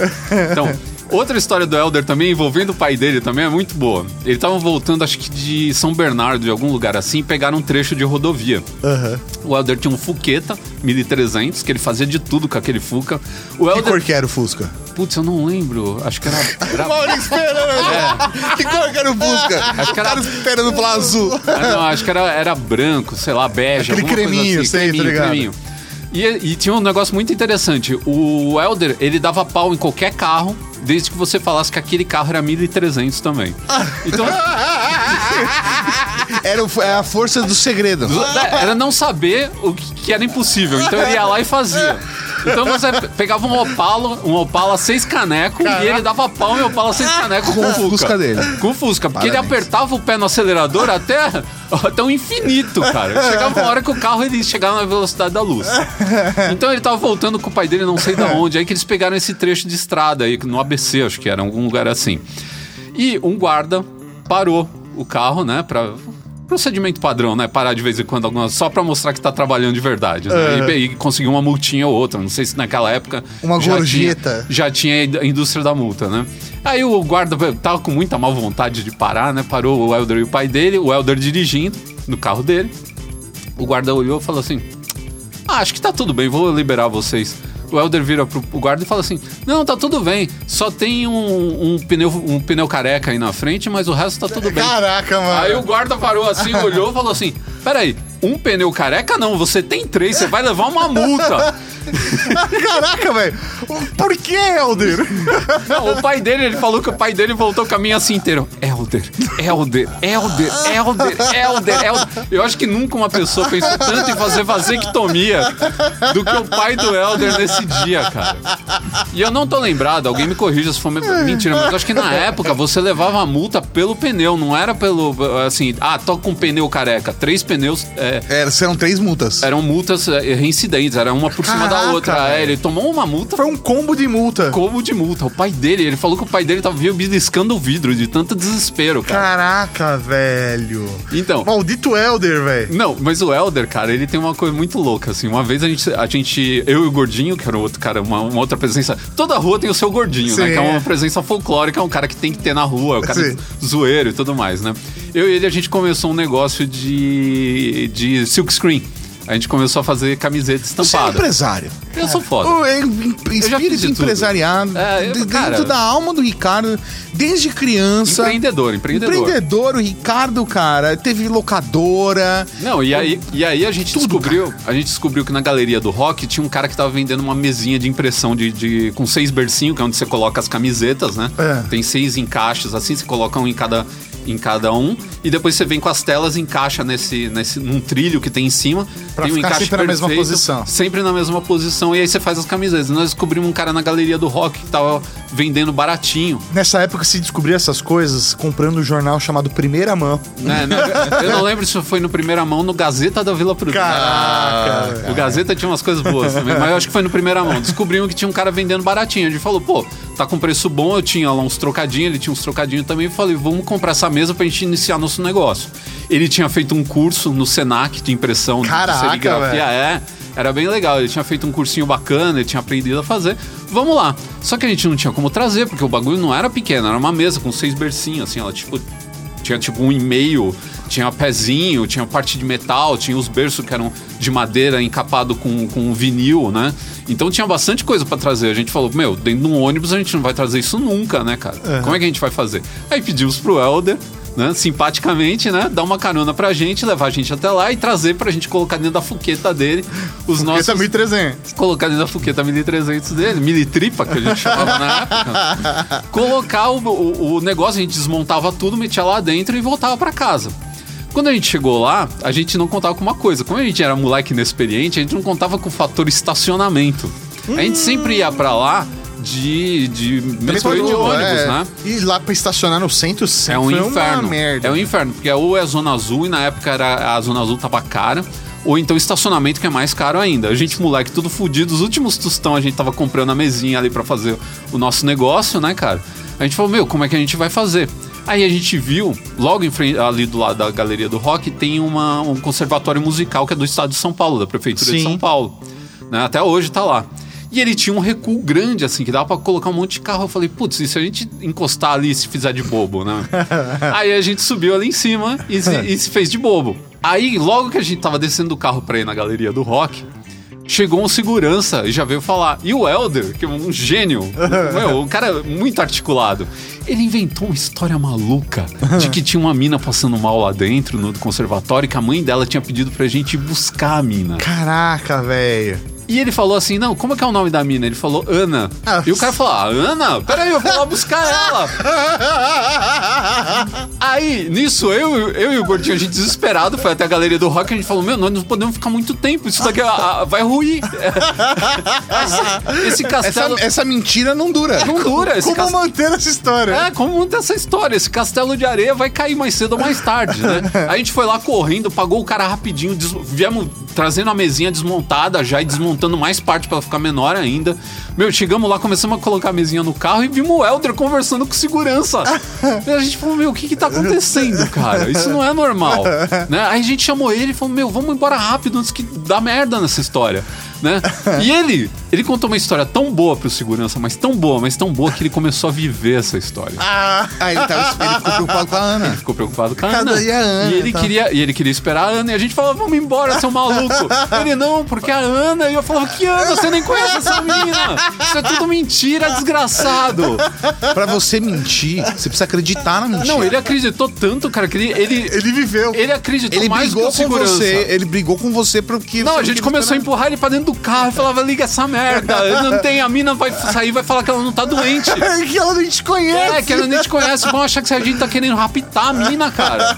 Então, outra história do Elder também, envolvendo o pai dele também, é muito boa. Ele tava voltando, acho que de São Bernardo, de algum lugar assim, e pegaram um trecho de rodovia. Aham. O Elder tinha um Fuqueta 1300, que ele fazia de tudo com aquele Fuca. O Que Elder... cor que era o Fusca? Putz, eu não lembro. Acho que era... era... Maurício esperando. Que cor que era o Busca? Acho que era- O cara esperando falar azul. Ah, não, acho que era, era branco, sei lá, bege. Aquele creminho, assim, sei, tá creminho, ligado. creminho. E, e tinha um negócio muito interessante. O Elder, ele dava pau em qualquer carro, desde que você falasse que aquele carro era 1300 também. Então, Era o- é a força do segredo. era não saber o que que era impossível. Então ele ia lá e fazia. Então você pegava um Opala, um Opala seis caneco e ele dava pau em Opala seis caneco com, o Fusca. Fusca dele. Com o Fusca, porque ele Parabéns. apertava o pé no acelerador até, até o infinito, cara. Chegava uma hora que o carro ele chegava na velocidade da luz. Então ele tava voltando com o pai dele, não sei da onde, aí que eles pegaram esse trecho de estrada aí, no ABC, acho que era, algum lugar assim. E um guarda parou o carro, né, pra... Procedimento padrão, né? Parar de vez em quando algumas, só pra mostrar que tá trabalhando de verdade, né? E, e conseguir uma multinha ou outra. Não sei se naquela época. Uma já gorjeta. Tinha, já tinha a indústria da multa, né? Aí o guarda tava com muita má vontade de parar, né? Parou o Elder e o pai dele, o Elder dirigindo no carro dele. O guarda olhou e falou assim: Ah, acho que tá tudo bem, vou liberar vocês. O Elder vira pro pro guarda e fala assim: Não, tá tudo bem. Só tem um, um pneu, um pneu careca aí na frente, mas o resto tá tudo bem. Caraca, mano. Aí o guarda parou assim, olhou e falou assim: Peraí, um pneu careca não, você tem três, você vai levar uma multa. Caraca, velho. Por que, Helder? Não, o pai dele, ele falou que o pai dele voltou o caminho assim inteiro. Elder, Elder, Elder, Elder, Elder, Elder. Eu acho que nunca uma pessoa pensou tanto em fazer vasectomia do que o pai do Elder nesse dia, cara. E eu não tô lembrado, alguém me corrija se for me- mentira, mas eu acho que na época você levava a multa pelo pneu, não era pelo, assim, ah, toca com pneu careca. Três pneus é, Era, serão três multas. eram multas é, reincidentes, era uma por cima da outra. É, ele tomou uma multa Foi um combo de multa. como de multa. O pai dele, ele falou que o pai dele tava beliscando o vidro de tanto desespero, cara. Caraca, velho. Então, Maldito Elder, velho. não, mas o Elder, cara, ele tem uma coisa muito louca, assim. Uma vez a gente, a gente eu e o Gordinho, que era outro cara, uma, uma outra presença. Toda rua tem o seu Gordinho, né? Sim. Que é uma presença folclórica, é um cara que tem que ter na rua, é o cara Sim. zoeiro e tudo mais, né? Eu e ele, a gente começou um negócio de, de silk screen. A gente começou a fazer camiseta Você é empresário. Eu sou foda. O é, espírito tudo. empresariado. É, eu- de- cara- dentro da alma do Ricardo, desde criança. Empreendedor, empreendedor. Empreendedor, o Ricardo, cara, teve locadora. Não, e aí, e aí a gente descobriu, a gente descobriu que na galeria do rock tinha um cara que tava vendendo uma mesinha de impressão de, de- com seis bercinhos, que é onde você coloca as camisetas, né? É. Tem seis encaixes assim, você coloca um em cada em cada um. E depois você vem com as telas, encaixa nesse, nesse, num trilho que tem em cima. Pra tem um encaixe sempre na mesma perfeito, posição. Sempre na mesma posição. E aí você faz as camisetas. Nós descobrimos um cara na galeria do rock que tava vendendo baratinho. Nessa época se descobria essas coisas comprando um jornal chamado Primeira Mão. né? Não, eu não lembro se foi no primeira mão no Gazeta da Vila Prudente. Caraca, O Gazeta tinha umas coisas boas também, mas eu acho que foi no primeira mão. Descobrimos que tinha um cara vendendo baratinho. A gente falou, pô, tá com preço bom, eu tinha lá uns trocadinhos, ele tinha uns trocadinhos também. Eu falei, vamos comprar essa mesa pra gente iniciar nosso negócio. Ele tinha feito um curso no Senac de impressão Caraca, de serigrafia, é. Era bem legal, ele tinha feito um cursinho bacana, ele tinha aprendido a fazer. Vamos lá. Só que a gente não tinha como trazer, porque o bagulho não era pequeno, era uma mesa com seis bercinhos, assim, ela tipo tinha tipo um e-mail, tinha pezinho, tinha parte de metal, tinha os berços que eram de madeira encapado com, com vinil, né? Então tinha bastante coisa pra trazer. A gente falou, meu, dentro de um ônibus a gente não vai trazer isso nunca, né, cara? Como é que a gente vai fazer? Aí pedimos pro Helder, né, simpaticamente, né, dar uma carona pra gente, levar a gente até lá e trazer pra gente colocar dentro da fuqueta dele os nossos Esse é 1300. colocar dentro da fuqueta 1300 dele, militripa, que a gente chamava na época. Colocar o, o, o negócio, a gente desmontava tudo, metia lá dentro e voltava pra casa. Quando a gente chegou lá, a gente não contava com uma coisa. Como a gente era moleque inexperiente, a gente não contava com o fator estacionamento. A gente sempre ia pra lá de, de metrô e de ônibus, é. né? E lá pra estacionar no centro sempre É um inferno. uma merda. É um inferno, porque ou é a Zona Azul, e na época era, a Zona Azul tava cara, ou então estacionamento que é mais caro ainda. A gente, moleque, tudo fudido, os últimos tostão a gente tava comprando a mesinha ali pra fazer o nosso negócio, né, cara? A gente falou, meu, como é que a gente vai fazer? Aí a gente viu, logo em frente, ali do lado da Galeria do Rock, tem uma, um conservatório musical que é do estado de São Paulo, da Prefeitura de Sim. São Paulo. Né? Até hoje tá lá. E ele tinha um recuo grande, assim, que dava pra colocar um monte de carro. Eu falei, putz, e se a gente encostar ali e se fizer de bobo, né? Aí a gente subiu ali em cima e se, e se fez de bobo. Aí, logo que a gente tava descendo do carro pra ir na galeria do rock, chegou um segurança e já veio falar. E o Elder, que é um gênio, meu, um cara muito articulado, ele inventou uma história maluca de que tinha uma mina passando mal lá dentro no conservatório, que a mãe dela tinha pedido pra gente ir buscar a mina. Caraca, velho. E ele falou assim: Não, como é que é o nome da mina? Ele falou Ana. Ah. E o cara falou: ah, Ana? Peraí, eu vou lá buscar ela. Aí, nisso, eu, eu e o Gordinho, a gente desesperado, foi até a galeria do rock, a gente falou: Meu, nós não podemos ficar muito tempo, isso daqui ah, ah, vai ruir. Esse, esse Essa, castelo. essa mentira não dura. Não dura, esse Como castelo. manter essa história? É, como manter essa história? Esse castelo de areia vai cair mais cedo ou mais tarde, né? A gente foi lá correndo, pagou o cara rapidinho, des- viemos trazendo a mesinha desmontada já e desmontando mais parte pra ela ficar menor ainda. Meu, chegamos lá, começamos a colocar a mesinha no carro e vimos o Elder conversando com segurança. e a gente falou, meu, o que que tá acontecendo, cara? Isso não é normal. né? Aí a gente chamou ele e falou, meu, vamos embora rápido antes que dá merda nessa história. Né? E ele, ele contou uma história tão boa pro segurança, mas tão boa, mas tão boa que ele começou a viver essa história. Ah, ele, tava, ele ficou preocupado com a Ana. Ficou preocupado com a Ana. dia a Ana, e ele tá. queria E ele queria esperar a Ana. E a gente falava, vamos embora, seu maluco. ele, não, porque a Ana. E eu falava, que Ana? Você nem conhece essa menina. Isso é tudo mentira, desgraçado. Pra você mentir, você precisa acreditar na mentira. Não, ele acreditou tanto, cara, que ele. Ele, ele viveu. ele acreditou Ele mais brigou com segurança. você, ele brigou com você porque Não, a gente começou a empurrar ele pra dentro do carro e falava, liga essa merda. Não tem, a mina vai sair e vai falar que ela não tá doente. É que ela nem te conhece. É, que ela nem te conhece, vão achar que a gente tá querendo raptar a mina, cara.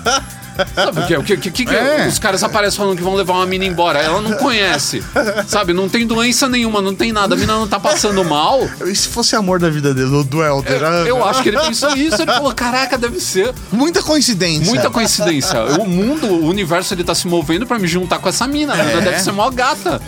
Sabe o que, o que, que, que É. os caras aparecem falando que vão levar uma mina embora? Ela não conhece. Sabe, não tem doença nenhuma, não tem nada. A mina não tá passando mal. E se fosse amor da vida dele, o do Elder? Eu, eu acho que ele pensou isso. Ele falou: caraca, deve ser Muita coincidência. muita coincidência. O mundo, o universo, ele tá se movendo pra me juntar com essa mina. A mina deve ser mó gata.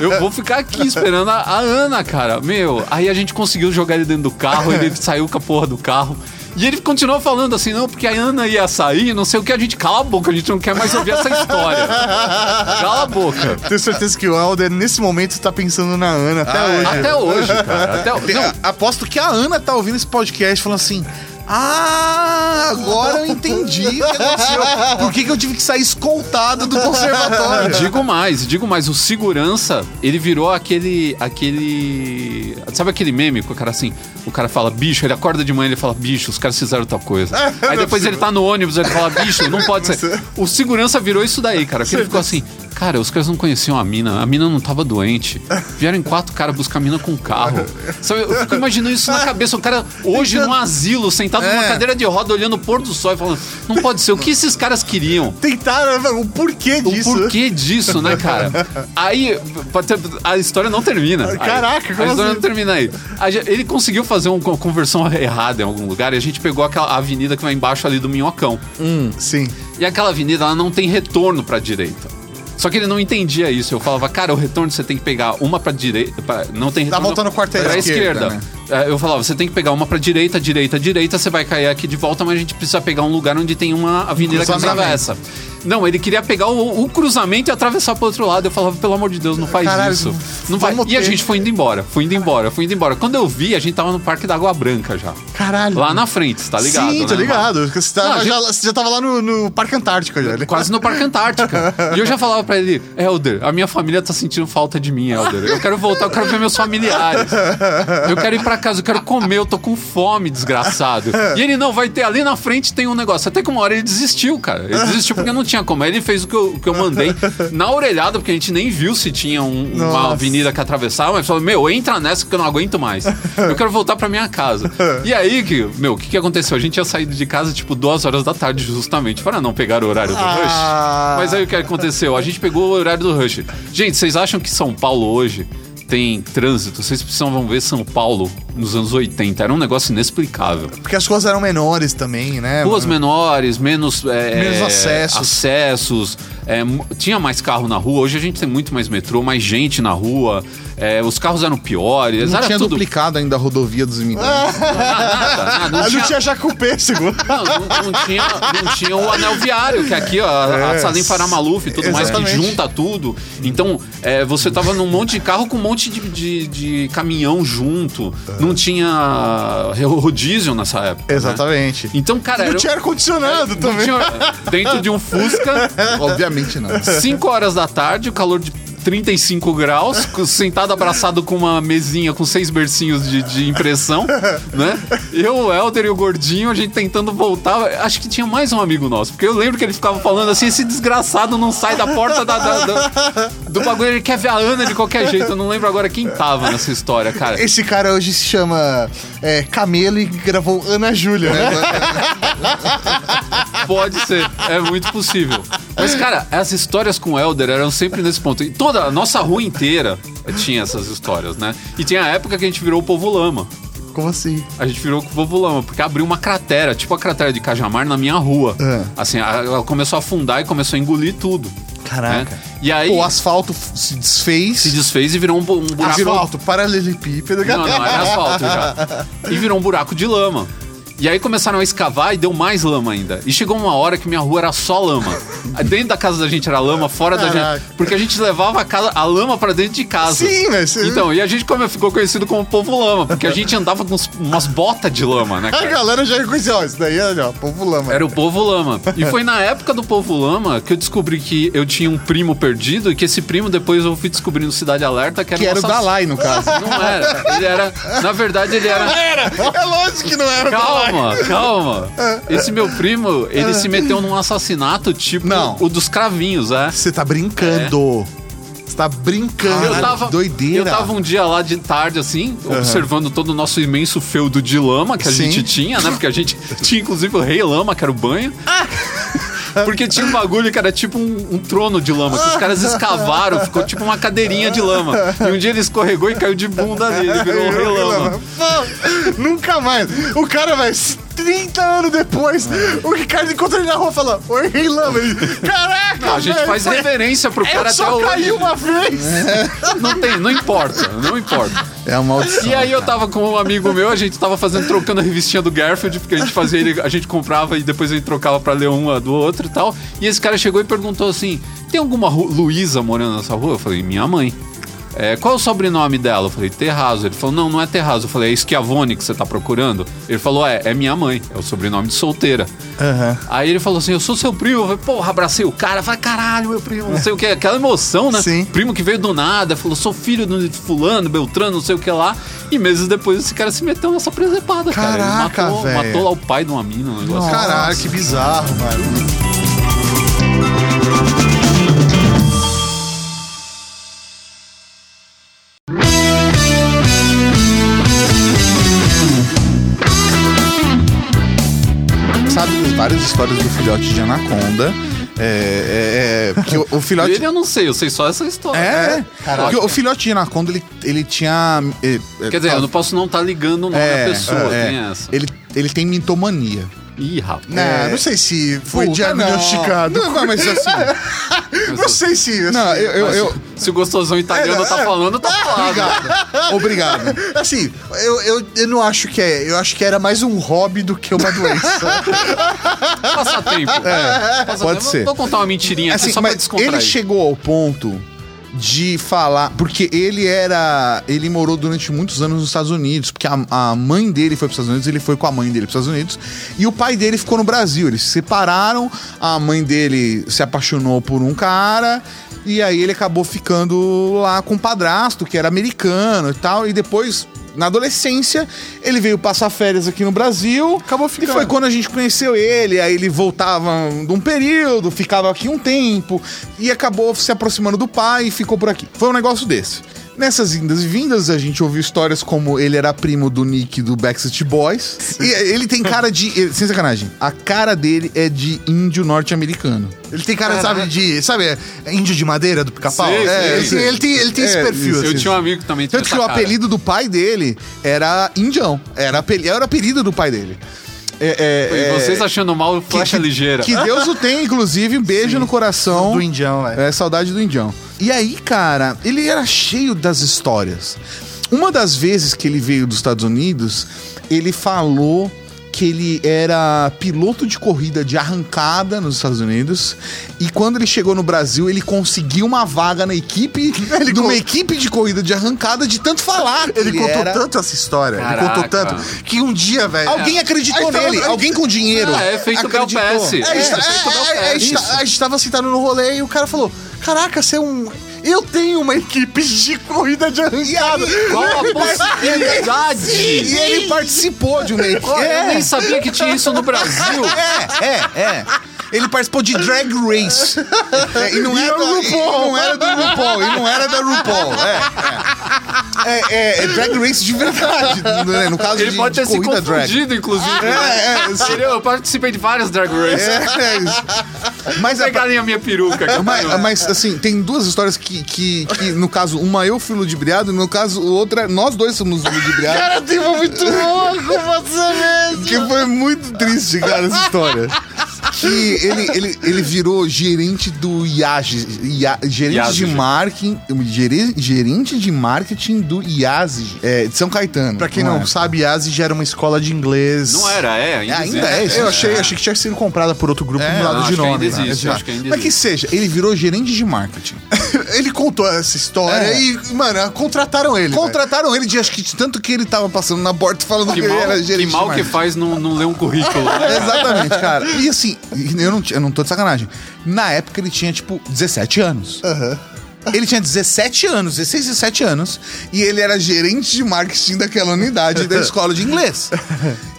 Eu vou ficar aqui esperando a, a Ana, cara. Meu, aí a gente conseguiu jogar ele dentro do carro, ele saiu com a porra do carro. E ele continuou falando assim, não, porque a Ana ia sair, não sei o que, a gente cala a boca, a gente não quer mais ouvir essa história. Cala a boca. Tenho certeza que o Elder, nesse momento, tá pensando na Ana até Ah, é. hoje. Até hoje, cara. Até, não, Aposto que a Ana tá ouvindo esse podcast falando assim. Ah, agora eu entendi o que aconteceu. Por que, que eu tive que sair escoltado do E conservatório? digo mais, digo mais, o segurança, ele virou aquele. aquele. Sabe aquele meme com o cara assim? O cara fala, bicho, ele acorda de manhã ele fala, bicho, os caras fizeram tal coisa. Aí depois ele tá no ônibus, ele fala, bicho, não pode ser. O segurança virou isso daí, cara. Que ele ficou assim. Cara, os caras não conheciam a mina, a mina não tava doente. Vieram em quatro caras buscar a mina com carro. Sabe, eu fico imaginando isso na cabeça. O cara hoje num asilo, sentado numa É. cadeira de roda, olhando o pôr do sol e falando: não pode ser. O que esses caras queriam? Tentaram, o porquê O disso? porquê disso, né, cara? Aí, a história não termina. Aí, Caraca, como A história assim? não termina aí. Ele conseguiu fazer uma conversão errada em algum lugar e a gente pegou aquela avenida que vai embaixo ali do Minhocão. Hum, sim. E aquela avenida, ela não tem retorno pra direita. Só que ele não entendia isso. Eu falava, cara, o retorno você tem que pegar uma pra direita. pra- Não tem Tá retorno. voltando o quarteirão. pra esquerda, esquerda. né? É, Eu falava, você tem que pegar uma pra direita, direita, direita, você vai cair aqui de volta, mas a gente precisa pegar um lugar onde tem uma avenida que atravessa. Não, ele queria pegar o, o cruzamento e atravessar pro outro lado. Eu falava, pelo amor de Deus, não faz Caralho, isso. Não vai. vamos E a gente foi indo embora, foi indo embora, foi indo embora. Quando eu vi, a gente tava no Parque da Água Branca já. Caralho. Lá na frente, tá ligado? Sim, né? ligado. Você, tava, Não, a gente- já, você já tava lá no, no Parque Antártica já. né? Quase no Parque Antártica. E eu já falava pra ele, Helder, a minha família tá sentindo falta de mim, Helder. Eu quero voltar, eu quero ver meus familiares. Eu quero ir pra casa, eu quero comer, eu tô com fome, desgraçado. E ele, não, vai ter ali na frente tem um negócio. Até que uma hora ele desistiu, cara. Ele desistiu porque não tinha como. Aí ele fez o que eu, o que eu mandei na orelhada, porque a gente nem viu se tinha um- uma Nossa. avenida que atravessava, mas falou, meu, entra nessa que eu não aguento mais. Eu quero voltar pra minha casa. E aí, que, meu, o que, que aconteceu? A gente ia sair de casa, tipo, duas horas da tarde, justamente, para não pegar o horário do Ah. rush. Mas aí o que aconteceu? A gente pegou o horário do rush. Gente, vocês acham que São Paulo hoje tem trânsito? Vocês precisavam ver São Paulo nos anos 80. Era um negócio inexplicável. Porque as ruas eram menores também, né? Ruas menores, menos, é, Menos acessos. acessos, é, tinha mais carro na rua. Hoje a gente tem muito mais metrô, mais gente na rua. é, os carros eram piores. Não era tinha tudo. duplicado ainda a rodovia dos imigrantes. Nada, nada, não Ah, tinha- não tinha Jaco Pêssego. Não, não, não tinha, não tinha o anel viário, que aqui, ó, a, a Salim Farah-Maluf e tudo mais, que Exatamente. junta tudo. Então, é, você tava num monte de carro com um monte de, de, de caminhão junto. Não tinha rodízio nessa época. né? Exatamente. Então, cara, Não era, tinha ar-condicionado não também. tinha- dentro de um Fusca, Obviamente não. 5 horas da tarde, o calor de 35 graus, sentado abraçado com uma mesinha com seis bercinhos de, de impressão, né? Eu, o Helder e o Gordinho, a gente tentando voltar. Acho que tinha mais um amigo nosso, porque eu lembro que ele ficava falando assim: esse desgraçado não sai da porta da- da- da- do bagulho, ele quer ver a Ana de qualquer jeito. Eu não lembro agora quem tava nessa história, cara. Esse cara hoje se chama é, Camelo e gravou Ana Júlia, né? Pode ser, é muito possível. Mas, cara, as histórias com o Elder eram sempre nesse ponto. E toda a nossa rua inteira tinha essas histórias, né? E tinha a época que a gente virou o povo lama. Como assim? A gente virou o povo lama, porque abriu uma cratera, tipo a cratera de Cajamar, na minha rua. É. Assim, ela começou a afundar e começou a engolir tudo. Caraca. né? E aí O asfalto se desfez. se desfez e virou um, um buraco. Asfalto, paralelepípedo. Não, não, era asfalto já. E virou um buraco de lama. E aí começaram a escavar e deu mais lama ainda. E chegou uma hora que minha rua era só lama. Dentro da casa da gente era lama, fora da Caraca. gente. Porque a gente levava a, casa- a lama pra dentro de casa. Sim, mas... Então, e a gente come- ficou conhecido como povo lama, porque a gente andava com uns- umas botas de lama, né, A cara? galera já reconheceu, ó, isso daí é, ó, povo lama. Era o povo lama. E foi na época do povo lama que eu descobri que eu tinha um primo perdido e que esse primo depois eu fui descobrindo Cidade Alerta que era, Que era o. Dalai, no caso. Não era. Ele era. Na verdade, ele era. É lógico que não era. Calma, calma. Esse meu primo, ele se meteu num assassinato tipo Não. o dos cravinhos, é. Você tá brincando. Você tá brincando. Eu tava, doideira. eu tava um dia lá de tarde, assim, observando todo o nosso imenso feudo de lama que a Sim. gente tinha, né? Porque a gente tinha, inclusive, o rei lama, que era o banho. Porque tinha um bagulho que era tipo um, um trono de lama, que os caras escavaram, ficou tipo uma cadeirinha de lama. E um dia ele escorregou e caiu de bunda ali, ele virou o rei lama. Pô, Nunca mais. O cara, vai 30 anos depois, o Ricardo encontra ele na rua e fala: Oi, Rei Lama. Ele, Caraca, A gente velho, faz reverência pro cara Eu até só hoje. caí uma vez. Não tem, não importa, não importa. É uma maldição. E aí eu tava com um amigo meu, a gente tava fazendo, trocando a revistinha do Garfield, porque a gente fazia ele, a gente comprava e depois a gente trocava pra ler uma do outro e tal. E esse cara chegou e perguntou assim: tem alguma Luísa morando nessa rua? Eu falei, minha mãe. É, qual é o sobrenome dela? Eu falei, Terrazo. Ele falou, não, não é Terrazo. Eu falei, é Schiavone que você tá procurando? Ele falou, é, é minha mãe, é o sobrenome de solteira. Aí ele falou assim, eu sou seu primo. Eu falei, porra, abracei o cara. Falei, caralho, meu primo, não sei o que. Aquela emoção, né? Sim. Primo que veio do nada, falou, sou filho do fulano, Beltrano, não sei o que lá. E meses depois esse cara se meteu nessa presepada, cara. Ele Caraca, matou, velho. matou lá o pai de uma mina, um negócio. Caralho, que bizarro, mano. Histórias do filhote de anaconda. É, é, é, porque o, o filhote. Ele eu não sei, eu sei só essa história. É, porque o filhote de anaconda, ele, ele tinha. é, Quer dizer, eu não posso não estar ligando o nome é, da pessoa, tem essa. Ele, ele tem mintomania. Ih, rapaz. Não, não sei se foi Puta, diagnosticado. Não, não, mas assim. Não sei se. assim, Não, eu. eu, eu- Se o gostosão italiano É, tá é. falando, tá falando. obrigado. Assim, eu, eu, eu não acho que é. Eu acho que era mais um hobby do que uma doença. Passatempo. Passatempo. pode ser. Vou contar uma mentirinha aqui Assim, só pra mas descontrair. ele chegou ao ponto de falar. Porque ele era. Ele morou durante muitos anos nos Estados Unidos. Porque a, a mãe dele foi para os Estados Unidos, ele foi com a mãe dele para os Estados Unidos. E o pai dele ficou no Brasil. Eles se separaram. A mãe dele se apaixonou por um cara. E aí ele acabou ficando lá com o padrasto, que era americano e tal. E depois. Na adolescência, ele veio passar férias aqui no Brasil. Acabou E ficando. foi quando a gente conheceu ele, aí ele voltava de um período, ficava aqui um tempo, e acabou se aproximando do pai e ficou por aqui. Foi um negócio desse. Nessas indas e vindas, a gente ouviu histórias como ele era primo do Nick do Backstreet Boys. E ele tem cara de. ele- Sem sacanagem, a cara dele é de índio norte-americano. Ele tem cara, sabe, de. Sabe, é, índio de madeira do pica-pau? Sei, É, sei, ele, sei. tem, ele tem, ele tem esse É, perfil. Eu assim. tinha um amigo que também tinha Tanto que essa o cara. apelido do pai dele era Indião. Era, apeli- era o apelido do pai dele. É, é, E é- vocês achando mal, flecha ligeira. Que Deus o tenha, inclusive, um beijo no coração. Do indião, é. É, saudade do Indião. E aí, cara, ele era cheio das histórias. Uma das vezes que ele veio dos Estados Unidos, ele falou que ele era piloto de corrida de arrancada nos Estados Unidos. E quando ele chegou no Brasil, ele conseguiu uma vaga na equipe, de uma con- equipe de corrida de arrancada, de tanto falar. que Ele, contou era... tanto essa história, ele Caraca. contou tanto, que um dia, velho. Alguém acreditou tava- nele, alguém com dinheiro. Ah, é feito acreditou. Bel Pass. É, É, é, é, feito é, é, a, gente Pass. tá- a gente tava sentado no rolê e o cara falou: Caraca, você é um. Eu tenho uma equipe de corrida de arrancada. Qual a possibilidade? E ele participou de uma equipe. Eu nem sabia que tinha isso no Brasil. É, é, é. Ele participou de Drag Race. É, e não, E era, é RuPaul. e não era do RuPaul. E não era da RuPaul. É, é. É, é, é Drag Race de verdade. né? No caso Ele de, pode de ter se corrida drag. inclusive. É, é, sim. Ele- Eu participei de várias drag races. É, é isso. Mas a, Pegarem a minha peruca. aqui. Mas, mas, assim, tem duas histórias que, que, que, no caso, uma eu fui ludibriado, no caso, o outro é nós dois somos ludibriados. Cara, tem muito louco você mesmo. Que foi muito triste, cara, essa história. Que ele, ele, ele virou gerente do IAG, IA, gerente de marketing, gere- gerente de marketing do IASG, é, de São Caetano. Pra quem não, é? sabe, Yasi já era uma escola de inglês. Não era, é. Ainda, Ainda existe. é isso. Eu achei, achei que tinha sido comprada por outro grupo É, mudado não, de acho que nome. ainda né? existe, acho que ainda Mas que seja, ele virou gerente de marketing. Ele contou essa história É. e, mano, contrataram ele. Contrataram ele de acho que de tanto que ele tava passando na porta falando que, Que ele mal, era que, gerente de mal que faz não, não ler um currículo. né? Exatamente, cara. E assim, eu não, eu não tô de sacanagem. Na época ele tinha, tipo, 17 anos. Ele tinha 17 anos, 16, 17 anos, e ele era gerente de marketing daquela unidade da escola de inglês.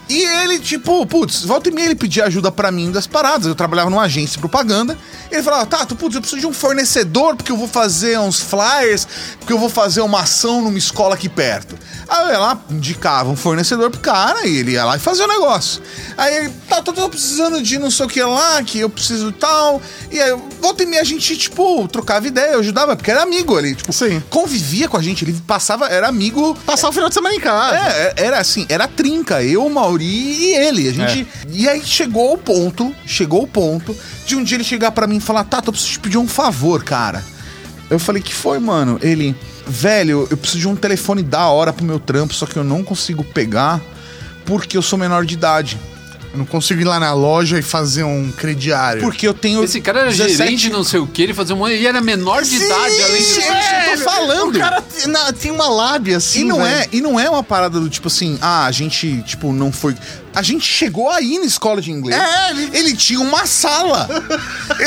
E ele, tipo, putz, volta e meia ele pedia ajuda pra mim das paradas. Eu trabalhava numa agência de propaganda. Ele falava, Tato, putz, eu preciso de um fornecedor porque eu vou fazer uns flyers, porque eu vou fazer uma ação numa escola aqui perto. Aí eu ia lá, indicava um fornecedor pro cara e ele ia lá e fazia o negócio. Aí ele, tá, tô, tô precisando de não sei o que lá, que eu preciso tal. E aí, volta e meia a gente, tipo, trocava ideia, eu ajudava, porque era amigo ali, tipo, Sim. convivia com a gente, ele passava, era amigo Passar o final de semana em casa. é, era assim, era trinca, eu, o Mauri e ele. A gente. E aí chegou o ponto, chegou o ponto de um dia ele chegar pra mim e falar: Tato, eu preciso te pedir um favor, cara. Eu falei, que foi, mano? Ele, velho, eu preciso de um telefone da hora pro meu trampo, só que eu não consigo pegar porque eu sou menor de idade. Eu não consigo ir lá na loja e fazer um crediário. Porque eu tenho. Esse cara era 17 gerente não sei o que, ele fazia um monte. Ele era menor de idade, além de. gente, eu tô falando. O cara tem, na- tem uma lábia assim. E não, velho. é, e não é uma parada do tipo assim, ah, a gente, tipo, não foi. A gente chegou aí na escola de inglês. É, ele- ele tinha uma sala.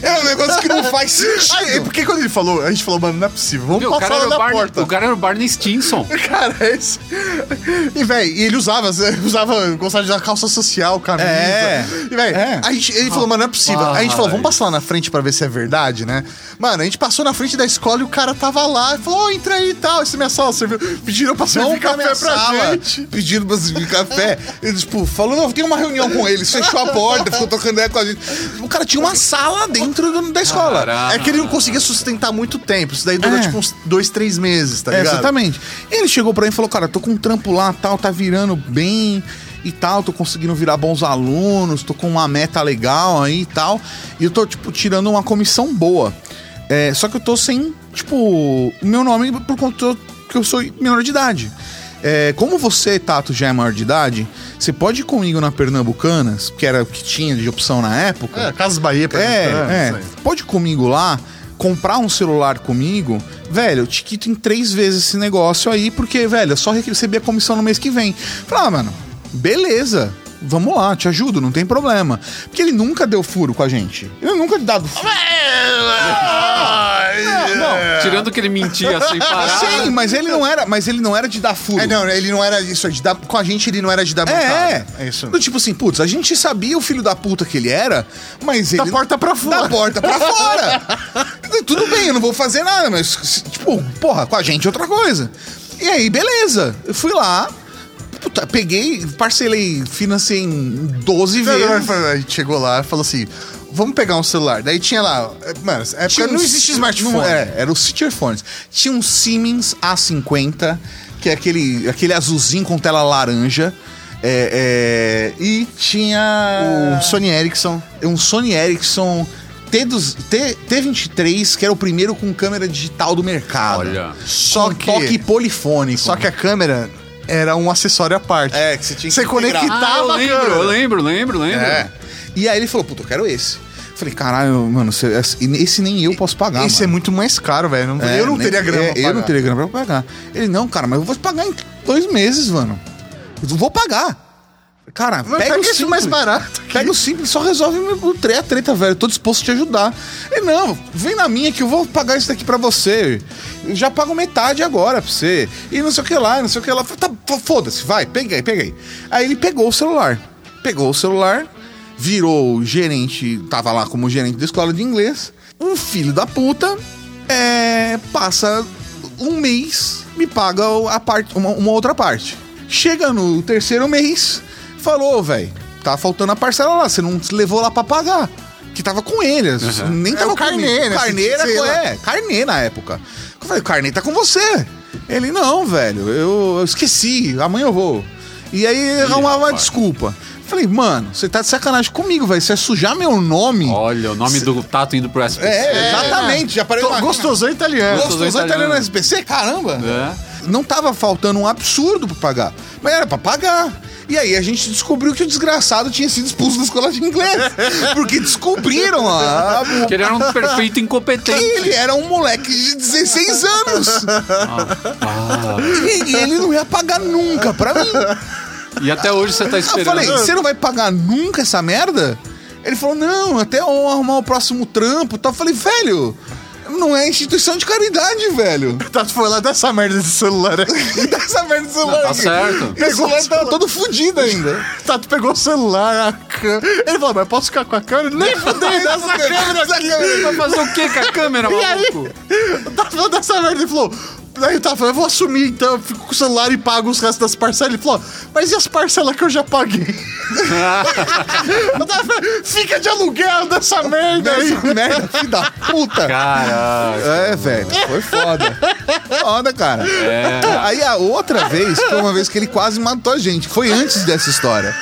é um negócio que não faz é sentido. porque quando ele falou, a gente falou, mano, não é possível. Vamos Meu, na Barney, porta. o cara era o Barney Stinson. Cara, esse. E, velho, e ele usava, usava, gostava de usar calça social. Social, camisa. É. E, velho, É. a gente, ele falou, mano, não é possível. a gente falou, vamos passar lá na frente pra ver se é verdade, né? Mano, a gente passou na frente da escola e o cara tava lá e falou, ô, entra aí e tal. Essa é minha sala, serviu. Pediram pra servir café pra sala, gente. pedindo pra servir café. Ele, tipo, falou, não, tem uma reunião com eles. Fechou a porta, ficou trocando ideia com a gente. O cara tinha uma sala dentro do- da escola. Caraca. É que ele não conseguia sustentar muito tempo. Isso daí dura, É. tipo, uns dois, três meses, tá É, ligado? exatamente. Ele chegou pra mim e falou, cara, tô com um trampo lá, tal, tá virando bem e tal, tô conseguindo virar bons alunos, tô com uma meta legal aí e tal, e eu tô, tipo, tirando uma comissão boa. É, só que eu tô sem, tipo, o meu nome por conta que eu sou menor de idade. É, como você, Tato, já é maior de idade, você pode ir comigo na Pernambucanas, que era o que tinha de opção na época. É, Casas Bahia pra É, isso é. Pode ir comigo lá, comprar um celular comigo, velho, eu te quito em três vezes esse negócio aí, porque, velho, é só receber a comissão no mês que vem. Falei, ah, mano, beleza. Vamos lá, te ajudo, não tem problema. Porque ele nunca deu furo com a gente. Ele nunca dado furo. Tirando que ele mentia sem parar. Sim, mas ele não era, mas ele não era de dar furo. É, não, ele não era isso, de dar, com a gente ele não era de dar É, bancada. É isso. Do tipo assim, putz, a gente sabia o filho da puta que ele era, mas ele. Da porta pra fora. Da porta pra fora. Tudo bem, eu não vou fazer nada, mas, tipo, porra, com a gente é outra coisa. E aí, beleza. Eu fui lá, puta, peguei, parcelei, financei em 12 vezes. A gente chegou lá e falou assim: vamos pegar um celular. Daí tinha lá. é, Mano, Tinha não existe smartphone. não- é, era o Feature Phones. Tinha um Siemens A50, que é aquele, aquele azulzinho com tela laranja. É, é, e tinha O Sony Ericsson. um Sony Ericsson T2, T, T23, que era o primeiro com câmera digital do mercado. Olha. Só com que. toque polifônico. Só que a câmera era um acessório à parte. É, que você tinha que Você integrar. conectava Ah, eu a lembro, câmera. eu lembro, lembro, lembro. É. E aí ele falou, puta, eu quero esse. Falei, caralho, mano, esse nem eu posso pagar. Esse é mano. muito mais caro, velho. É, eu não nem- teria grana é, pra Eu pagar. não teria grana pra pagar. Ele, não, cara, mas eu vou pagar em dois meses, mano. Eu vou pagar. Cara, Mas pega o pega esse simples. mais barato. aqui. Pega o simples, só resolve o tre- a treta, velho. Tô disposto a te ajudar. Ele, não, vem na minha que eu vou pagar isso daqui pra você. Já pago metade agora pra você. E não sei o que lá, não sei o que lá. Tá, foda-se, vai, peguei, peguei. Aí ele pegou o celular. Pegou o celular, virou o gerente, tava lá como gerente da escola de inglês. Um filho da puta é, passa um mês, me paga o- a parte, uma, uma outra parte. Chega no terceiro mês, falou, velho, tá faltando a parcela lá, você não levou lá pra pagar. Que tava com ele, nem É tava o carnê, né? Carnê é, carnê na época. Eu falei, o carnê tá com você. Ele, não, velho, eu, eu esqueci, amanhã eu vou. E aí arrumava desculpa. Falei, mano, você tá de sacanagem comigo, velho. Você é sujar meu nome. Olha, o nome do Tato indo pro SPC. É, exatamente. Já parei Tô- uma- Gostosão italiano. Gostosão Gostosão italiano no italiano. SPC? Caramba! É. Não tava faltando um absurdo pra pagar. Mas era pra pagar. E aí a gente descobriu que o desgraçado tinha sido expulso da escola de inglês. Porque descobriram a, Que ele era um perfeito que incompetente. ele era um moleque de 16 anos. E, e ele não ia pagar nunca pra mim. E até hoje você tá Eu esperando. falei, você não vai pagar nunca essa merda? Ele falou, não, até eu arrumar o próximo trampo e tal. Eu falei, velho, não é instituição de caridade, velho. Tato foi lá dessa merda desse celular aqui. Dessa merda do celular. Tá aqui. certo. E o celular tava todo fudido ainda. Tato pegou o celular, a câmera. Ele falou, mas posso ficar com a câmera? Nem fudei dessa câmera aqui. Vai fazer o que com a câmera, E aí, maluco? o Tato falou dessa merda. Ele falou. Daí o Tato falou, eu vou assumir então, eu fico com o celular e pago os restos das parcelas. Ele falou, mas e as parcelas que eu já paguei? Eu Tato falou, Fica de aluguel dessa merda aí. Merda, filho da puta. Caralho. É, velho, foi foda. Foda, cara. É. Aí a outra vez foi uma vez que ele quase matou a gente. Foi antes dessa história.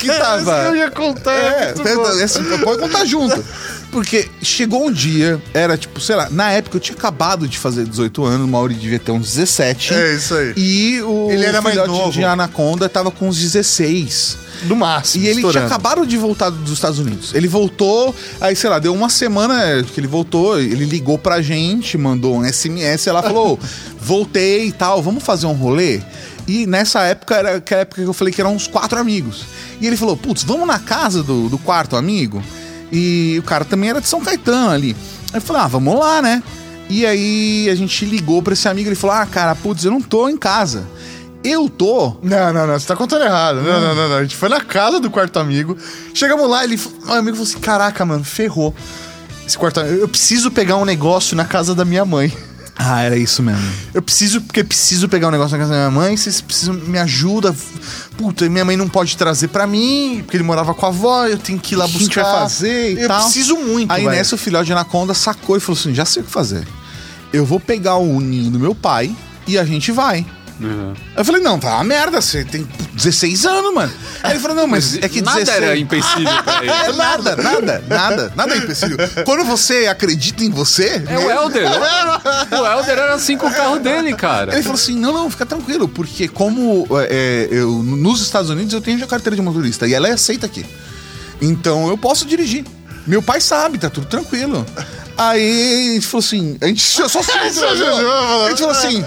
Que tava. Eu ia contar. É, bom. esse- pode contar junto. Porque chegou um dia, era tipo, sei lá, na época eu tinha acabado de fazer 18 anos, o Mauri devia ter uns 17. É, isso aí. E o Ele era mais novo. de Anaconda tava com uns 16. No máximo. E ele tinha estourando. acabado de voltar dos Estados Unidos. Ele voltou, aí, sei lá, deu uma semana que ele voltou, ele ligou pra gente, mandou um SMS, ela falou: voltei e tal, vamos fazer um rolê? E nessa época era aquela época que eu falei que eram uns quatro amigos. E ele falou: putz, vamos na casa do, do quarto amigo? E o cara também era de São Caetano ali. Aí eu falei: ah, vamos lá, né? E aí a gente ligou pra esse amigo, ele falou: ah, cara, putz, eu não tô em casa. Eu tô. Não, não, não, você tá contando errado. Não, não, não, não. A gente foi na casa do quarto amigo. Chegamos lá, ele, meu amigo falou assim: Caraca, mano, ferrou. Esse quarto amigo, eu preciso pegar um negócio na casa da minha mãe. Ah, era isso mesmo. Eu preciso, porque preciso pegar um negócio na casa da minha mãe, vocês precisam, me ajuda. Puta, minha mãe não pode trazer pra mim, porque ele morava com a avó, eu tenho que ir lá O que buscar. vai fazer e eu tal. preciso muito, Aí nessa o filhote de anaconda sacou e falou assim: já sei o que fazer. Eu vou pegar o ninho do meu pai e a gente vai. Uhum. Eu falei, não, tá uma merda, você tem 16 anos, mano. Aí ele falou, não, mas é que Nada 16... era empecilho pra ele. É nada, nada, nada, nada é empecilho. Quando você acredita em você, É o Helder. O Helder era assim com o carro dele, cara. Ele falou assim: não, não, fica tranquilo, porque como é, eu, nos Estados Unidos eu tenho já carteira de motorista e ela é aceita aqui. Então eu posso dirigir. Meu pai sabe, tá tudo tranquilo. Aí a gente falou assim: a gente só só se A gente falou assim.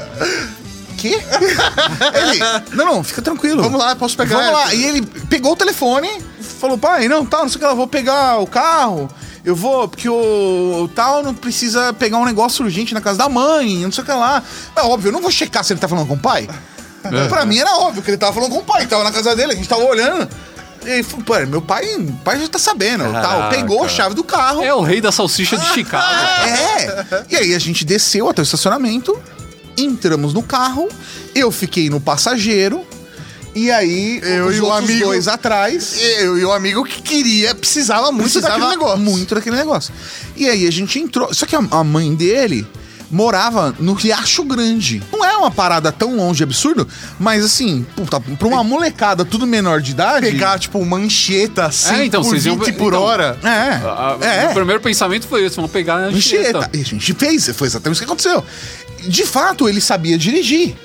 Quê? Ele, não, não, fica tranquilo. Vamos lá, posso pegar. Vamos lá. E ele pegou o telefone, falou, pai, não, tal, não sei o que lá, vou pegar o carro. Eu vou, porque o, o tal não precisa pegar um negócio urgente na casa da mãe, não sei o que lá. É óbvio, eu não vou checar se ele tá falando com o pai. pra mim era óbvio que ele tava falando com o pai, tava na casa dele, a gente tava olhando. E ele falou, pô, meu pai, o pai já tá sabendo. Tal. Caraca. Pegou a chave do carro. É o rei da salsicha de Chicago. É! E aí a gente desceu até o estacionamento, entramos no carro, eu fiquei no passageiro, e aí Eu os e o outros amigo- dois atrás. Eu e o amigo que queria, precisava muito Precisava daquele negócio. Muito daquele negócio. E aí a gente entrou. Só que a, a mãe dele morava no Riacho Grande. Não é uma parada tão longe, absurdo, mas assim, puta, pra uma molecada tudo menor de idade. Pegar, tipo, uma mancheta assim É, então, por vocês 20 iam- por então, hora. É. A- a- é. O primeiro pensamento foi esse, vamos pegar a Anchieta. Anchieta. E a gente fez, foi exatamente o que aconteceu. De fato, ele sabia dirigir.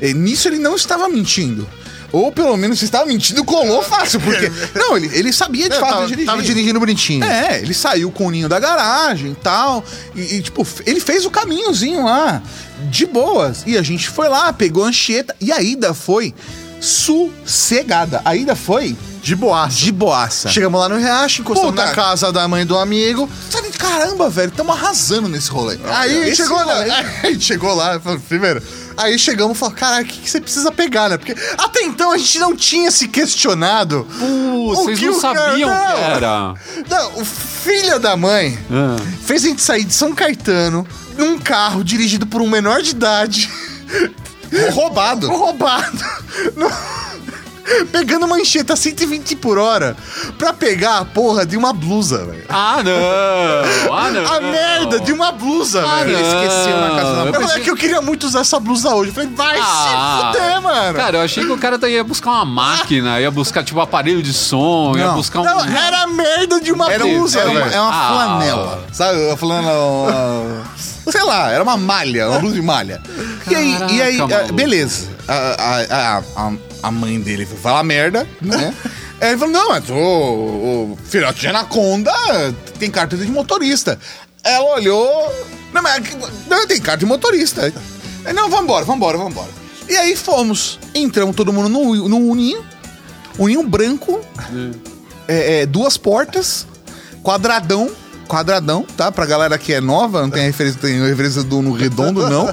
E nisso ele não estava mentindo. Ou pelo menos se estava mentindo, colou fácil, porque. Não, ele, ele sabia de É, fato tava, dirigir. tava dirigindo bonitinho. É, ele saiu com o ninho da garagem e tal. E, e, tipo, ele fez o caminhozinho lá, de boas. E a gente foi lá, pegou a Anchieta. E a ida foi sossegada. A ida foi De boaça. de boaça. Chegamos lá no Riacho, encostamos Puta. na casa da mãe do amigo. Sabe, caramba, velho, estamos arrasando nesse rolê. Aí Esse chegou lá, rolê- a gente chegou lá, falou, primeiro. Aí chegamos e falamos, caralho, o que, que você precisa pegar, né? Porque até então a gente não tinha se questionado. O vocês que não o cara- sabiam o que não. era. Não, o filho da mãe Ah. fez a gente sair de São Caetano num carro dirigido por um menor de idade, roubado. roubado, pegando mancheta a 120 por hora pra pegar a porra de uma blusa, velho. Ah, não! Ah, não! A merda de uma blusa, Ah, velho. não. esqueceu na casa da Eu Eu pensei- falei que eu queria muito usar essa blusa hoje. Eu falei, vai Ah, se fuder, mano. Cara, eu achei que o cara ia buscar uma máquina, ia buscar, tipo, aparelho de som, ia Não. buscar um... Não, era a merda de uma Era, um- blusa, era uma, velho. é uma Ah. flanela. Sabe? Uma flanela. uma- sei lá, era uma malha, uma blusa de malha. e aí, e aí Caraca, ah, beleza. A, a, a, a, a mãe dele foi falar merda, né? Aí ele falou: não, mas o, o filhote de anaconda tem carteira de motorista. Ela olhou. Não, mas não, tem carta de motorista. Aí, não, vambora, vambora, vambora. E aí fomos. Entramos todo mundo no, no uninho. Uninho branco. É, é, duas portas, quadradão, quadradão, tá? Pra galera que é nova, não tem referência, tem referência do Uno redondo, não.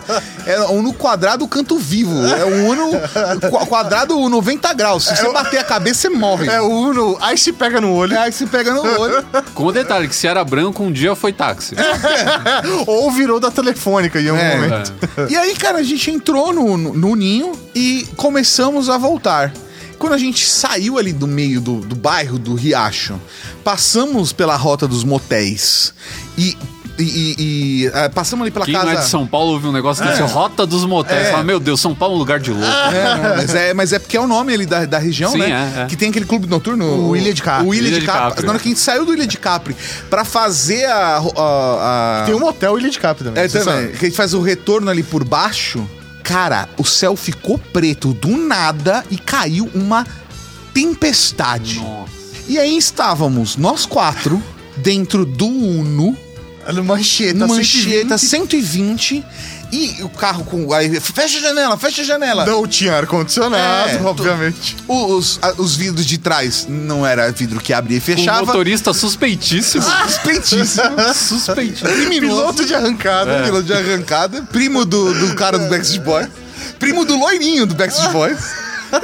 É um no quadrado canto vivo. É um Uno qua- quadrado 90 graus. Se você bater a cabeça, você morre. É o Uno, aí se pega no olho. Aí você pega no olho. Com o detalhe, que se era branco, um dia foi táxi. Ou virou da telefônica em algum É. momento. E aí, cara, a gente entrou no, no, no ninho e começamos a voltar. Quando a gente saiu ali do meio do, do bairro do Riacho, passamos pela rota dos motéis e. e, e- e, ah, passamos ali pela Quem casa. não é de São Paulo ouve um negócio desse, rota dos motéis. É. Fala, meu Deus, São Paulo é um lugar de louco. É, não, mas, é, mas é porque é o nome ali da, da região, Sim, né? é, é. Que tem aquele clube noturno. O Ilha de Capri. O Ilha, Ilha de de Capri. Capri. Na hora que a gente saiu do Ilha de Capri pra fazer a. a, a- Tem um motel Ilha de Cap também. É, também. sabe. Que a gente faz o retorno ali por baixo. Cara, o céu ficou preto do nada e caiu uma tempestade. Nossa. E aí estávamos nós quatro dentro do Uno, No mancheta, mancheta 120. 120 e o carro com. Aí, fecha a janela, fecha a janela. Não tinha ar-condicionado, É, obviamente. Os, a- os vidros de trás não era vidro que abria e fechava. motorista suspeitíssimo. Suspeitíssimo. Suspeitíssimo. Criminoso. Piloto de arrancada. Piloto de arrancada. Primo do, do cara do Backstreet Boy. primo do loirinho do Backstreet Boys.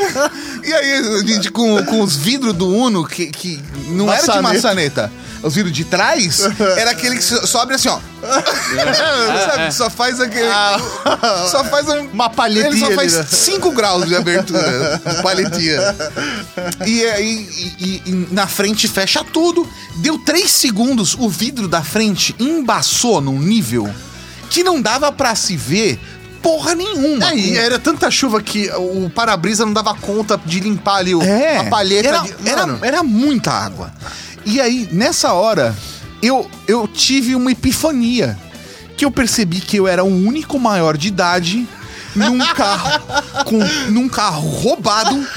E aí, a gente com, com os vidros do Uno, que, que não era de Maçaneta. Os vidros de trás, era aquele que só abre assim, ó. Sabe? Só faz aquele. Só faz um, Uma palhetinha Ele só faz né? 5 graus de abertura. palhetinha. E aí, e- e- e na frente fecha tudo. Deu 3 segundos, o vidro da frente embaçou num nível que não dava pra se ver porra nenhuma. É, e era tanta chuva que o para-brisa não dava conta de limpar ali o, É, a palheta. era, de- era, era muita água. E aí, nessa hora, eu, eu tive uma epifania. Que eu percebi que eu era o único maior de idade num carro, com, num carro roubado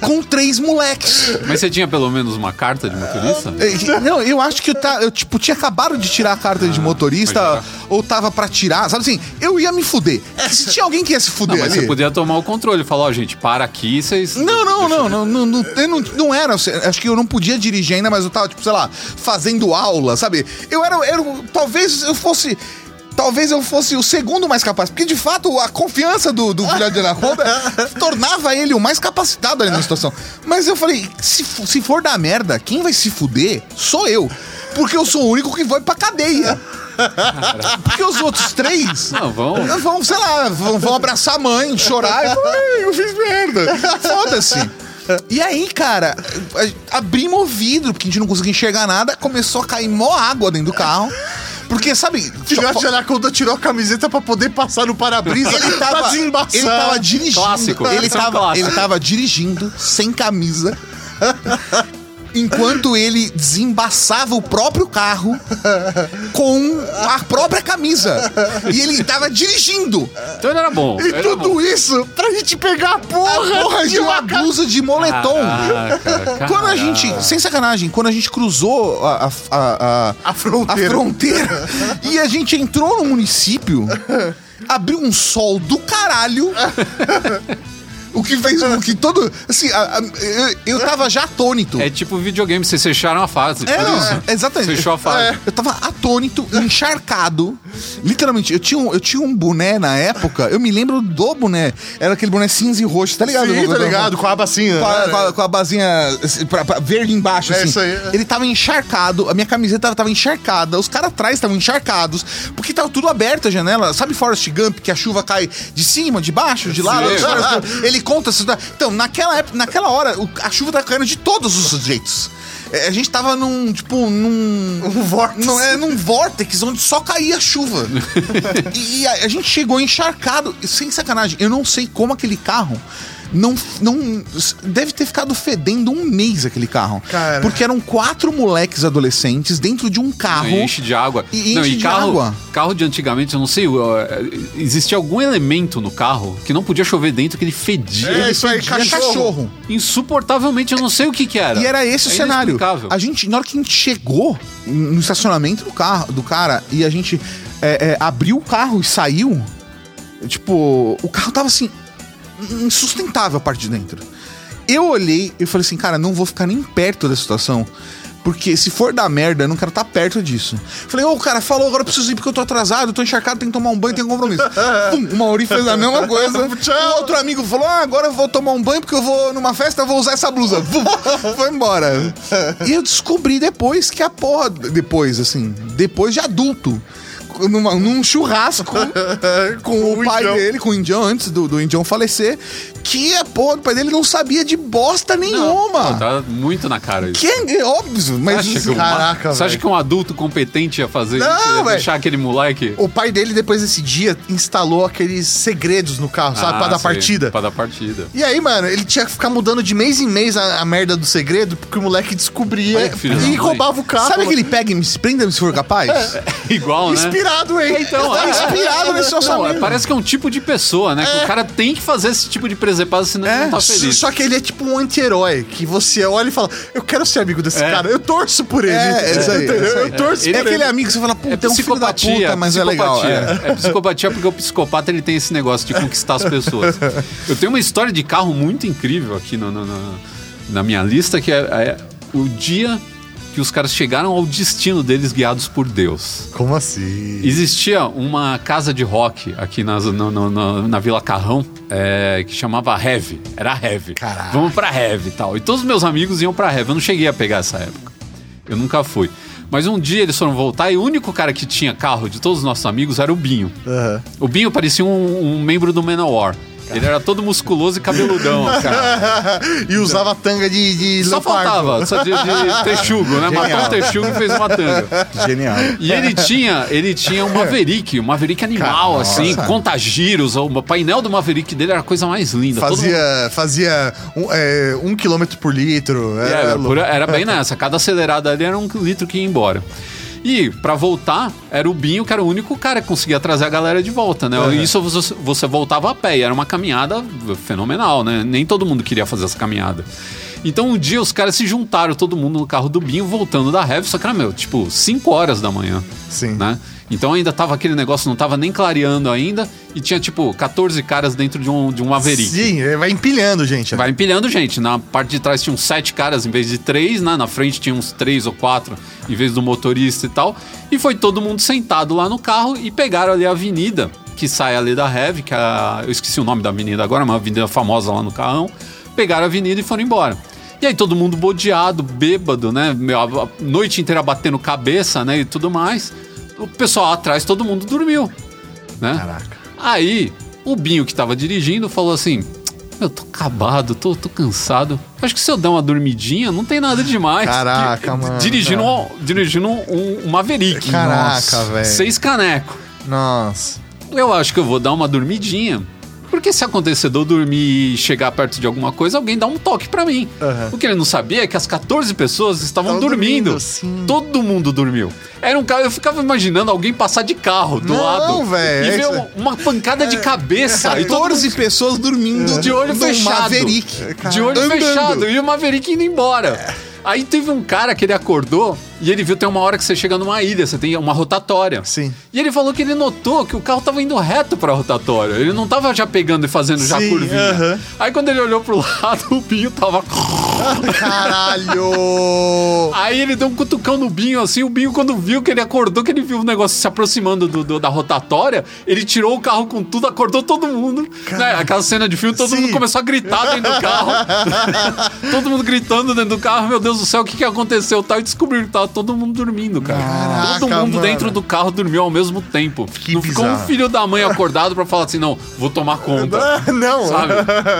com três moleques. Mas você tinha pelo menos uma carta de motorista? É, Não, eu acho que eu, tá, eu tipo, tinha acabado de tirar a carta de motorista, ou tava pra tirar, sabe assim? Eu ia me fuder. Se tinha alguém que ia se Não, fuder mas ali... você podia tomar o controle. Falar, ó, gente, para aqui, vocês... Não, não, não, não, não, não, eu não, não era. Acho que eu não podia dirigir ainda, mas eu tava, tipo, sei lá, fazendo aula, sabe? Eu era. era talvez eu fosse. Talvez eu fosse o segundo mais capaz. Porque, de fato, a confiança do, do filhote de Anaconda tornava ele o mais capacitado ali na situação. Mas eu falei, se, se for dar merda, quem vai se fuder sou eu. Porque eu sou o único que vai pra cadeia. Porque os outros três Não, vão... vão, sei lá, vão, vão abraçar a mãe, chorar e falar, "Ai, eu fiz merda. Foda-se. E aí, cara, abrimos o vidro, porque a gente não conseguia enxergar nada, começou a cair mó água dentro do carro. Porque, sabe, filhote de anaconda tirou a camiseta pra poder passar no para-brisa ele pra tava, desembaçar. ele tava dirigindo. Clássico, Ele é um tava, clássico. ele tava dirigindo sem camisa. Enquanto ele desembaçava o próprio carro com a própria camisa. E ele tava dirigindo. Então ele era bom. E era tudo bom. isso pra gente pegar a porra, A porra de uma blusa de moletom. Ah, cara, Quando a gente, sem sacanagem, quando a gente cruzou a, a, a, A fronteira. a fronteira e a gente entrou no município, abriu um sol do caralho. O que fez o que todo. Assim, a- a- eu, eu tava já atônito. É tipo videogame, vocês fecharam a fase. É, não, é, exatamente. Fechou a fase. É, eu tava atônito, encharcado. Literalmente, eu tinha, um, eu tinha um boné na época, eu me lembro do boné. Era aquele boné cinza e roxo, tá ligado? Sim, tá ligado? Com a bacinha. Com a, né? com a- com a basinha assim, pra- pra- verde embaixo, É assim. isso aí, é. Ele tava encharcado, a minha camiseta tava encharcada, os caras atrás estavam encharcados, porque tava tudo aberto a janela. Sabe Forrest Gump, que a chuva cai de cima, de baixo, de lado? Ele conta Então, naquela época, naquela hora, a chuva tava caindo de todos os jeitos. É, A gente tava num, tipo, num... Um vórtice. Não, é num vórtex onde só caía chuva. e e a, a gente chegou encharcado. Sem sacanagem, eu não sei como aquele carro não, não. Deve ter ficado fedendo um mês aquele carro. Cara. Porque eram quatro moleques adolescentes dentro de um carro. Não, enche de água. E não, enche e de carro, água. carro de antigamente, eu não sei, uh, existia algum elemento no carro que não podia chover dentro, que ele fedia. É, ele isso aí, fedia cachorro. cachorro. Insuportavelmente, eu não sei o que que era. E era esse o É cenário. inexplicável. A gente, na hora que a gente chegou no estacionamento do carro, do cara, e a gente é, é, abriu o carro e saiu, tipo, o carro tava assim, insustentável a parte de dentro. Eu olhei e falei assim, cara, não vou ficar nem perto dessa situação. Porque se for dar merda, eu não quero estar perto disso. Falei, ô, o cara falou, agora eu preciso ir porque eu tô atrasado, tô encharcado, tenho que tomar um banho, tenho compromisso. Pum, o Mauri fez a mesma coisa. O outro amigo falou, ah, agora eu vou tomar um banho porque eu vou numa festa, eu vou usar essa blusa. Pum, foi embora. E eu descobri depois que a porra... Depois, assim, depois de adulto. Numa- num churrasco com o o pai Indião. dele, com o Indião, antes do, do Indião falecer, que a porra do pai dele não sabia de bosta nenhuma. Pô, tá muito na cara isso. Que é óbvio, mas. Você acha que um- Caraca, Você acha que um adulto competente ia fazer Não, isso? Ia deixar aquele moleque... O pai dele, depois desse dia, instalou aqueles segredos no carro, sabe? pra Ah, dar sei, partida. Pra dar partida. E aí, mano, ele tinha que ficar mudando de mês em mês a, a merda do segredo, porque o moleque descobria filho e roubava o carro. Sabe aquele pega e me prenda se for capaz? Igual, né? Inspirado, hein? Então, Tá é, inspirado nesse Não, é, parece que é um tipo de pessoa, né? Que o cara tem que fazer esse tipo de presepada, senão ele É, não tá feliz. Só que ele é tipo um anti-herói, que você olha e fala, eu quero ser amigo desse É. cara, eu torço por ele. É, é isso aí, é. Eu torço Ele- É por aquele ele. amigo que você fala, É puta, é um filho da psicopatia, puta, mas é legal. É. É. psicopatia porque o psicopata ele tem esse negócio de conquistar as pessoas. Eu tenho uma história de carro muito incrível aqui no- no- no- na minha lista, que é, é o dia que os caras chegaram ao destino deles guiados por Deus. Como assim? Existia uma casa de rock aqui nas- no- no- no- na Vila Carrão é, que chamava Heavy. Era Heavy. Caraca. Vamos pra Heavy e tal. E todos os meus amigos iam pra Heavy. Eu não cheguei a pegar essa época. Eu nunca fui. Mas um dia eles foram voltar e o único cara que tinha carro de todos os nossos amigos era o Binho. Aham. O Binho parecia um, um membro do Manowar. Ele era todo musculoso e cabeludão, cara. e usava tanga de, de Só leopardo. faltava, só de, de texugo, né? Matou um texugo e fez uma tanga. Genial. E ele tinha, ele tinha um Maverick, um Maverick animal, Cara, assim, nossa. contagiros. O painel do Maverick dele era a coisa mais linda. Todo mundo- Fazia, fazia um, é, um quilômetro por litro. Era, Era, era bem nessa. Cada acelerada ali era um litro que ia embora. E pra voltar, era o Binho que era o único cara que conseguia trazer a galera de volta, né? Isso você, você voltava a pé, e era uma caminhada fenomenal, né? Nem todo mundo queria fazer essa caminhada. Então um dia os caras se juntaram, todo mundo no carro do Binho, voltando da Heavy, só que era, meu, tipo, 5 horas da manhã. Sim. Né? Então ainda tava aquele negócio, não tava nem clareando ainda, e tinha, tipo, 14 caras dentro de um, de um Maverick. Sim, é, vai empilhando, gente. Vai empilhando gente. Na parte de trás tinha uns sete caras em vez de três, né? Na frente tinha uns três ou quatro em vez do motorista e tal. E foi todo mundo sentado lá no carro e pegaram ali a avenida que sai ali da Heavy, que é a, eu esqueci o nome da avenida agora, uma avenida famosa lá no Carrão. Pegaram a avenida e foram embora. E aí todo mundo bodeado, bêbado, né? A noite inteira batendo cabeça, né? E tudo mais. O pessoal atrás, todo mundo dormiu, né? Caraca. Aí, o Binho que tava dirigindo falou assim: Eu tô acabado, tô, tô cansado. Acho que se eu der uma dormidinha, não tem nada demais. Caraca, Que- mano. Dirigindo, um, dirigindo um, um Maverick. Caraca, velho. Seis caneco. Nossa. Eu acho que eu vou dar uma dormidinha. Porque se acontecer de eu dormir e chegar perto de alguma coisa, alguém dá um toque pra mim. Aham. O que ele não sabia é que as 14 pessoas estavam Estavam dormindo. dormindo. Todo mundo dormiu. Era um cara, eu ficava imaginando alguém passar de carro do Não, lado velho, e é ver uma, uma pancada de cabeça. e todo 14 pessoas dormindo de olho fechado. Maverick. De olho Andando. fechado. E o Maverick indo embora. Aí teve um cara que ele acordou e ele viu tem uma hora que você chega numa ilha, você tem uma rotatória. Sim. E ele falou que ele notou que o carro tava indo reto pra rotatória. Ele não tava já pegando e fazendo já Sim, curvinha. aham. Aí quando ele olhou pro lado, o Binho tava. Caralho! Aí ele deu um cutucão no Binho, assim. O Binho, quando viu que ele acordou, que ele viu o negócio se aproximando do, do- da rotatória, ele tirou o carro com tudo, acordou todo mundo. Né? Aquela cena de filme, todo Sim. mundo começou a gritar dentro do carro. todo mundo gritando dentro do carro. Meu Deus do céu, o que, que aconteceu? Tal, e descobriram que tava todo mundo dormindo, cara. Caraca, todo mundo mano. dentro do carro dormiu ao mesmo tempo. Que não ficou um bizarro. filho da mãe acordado pra falar assim, não, vou tomar conta. Não, Sabe?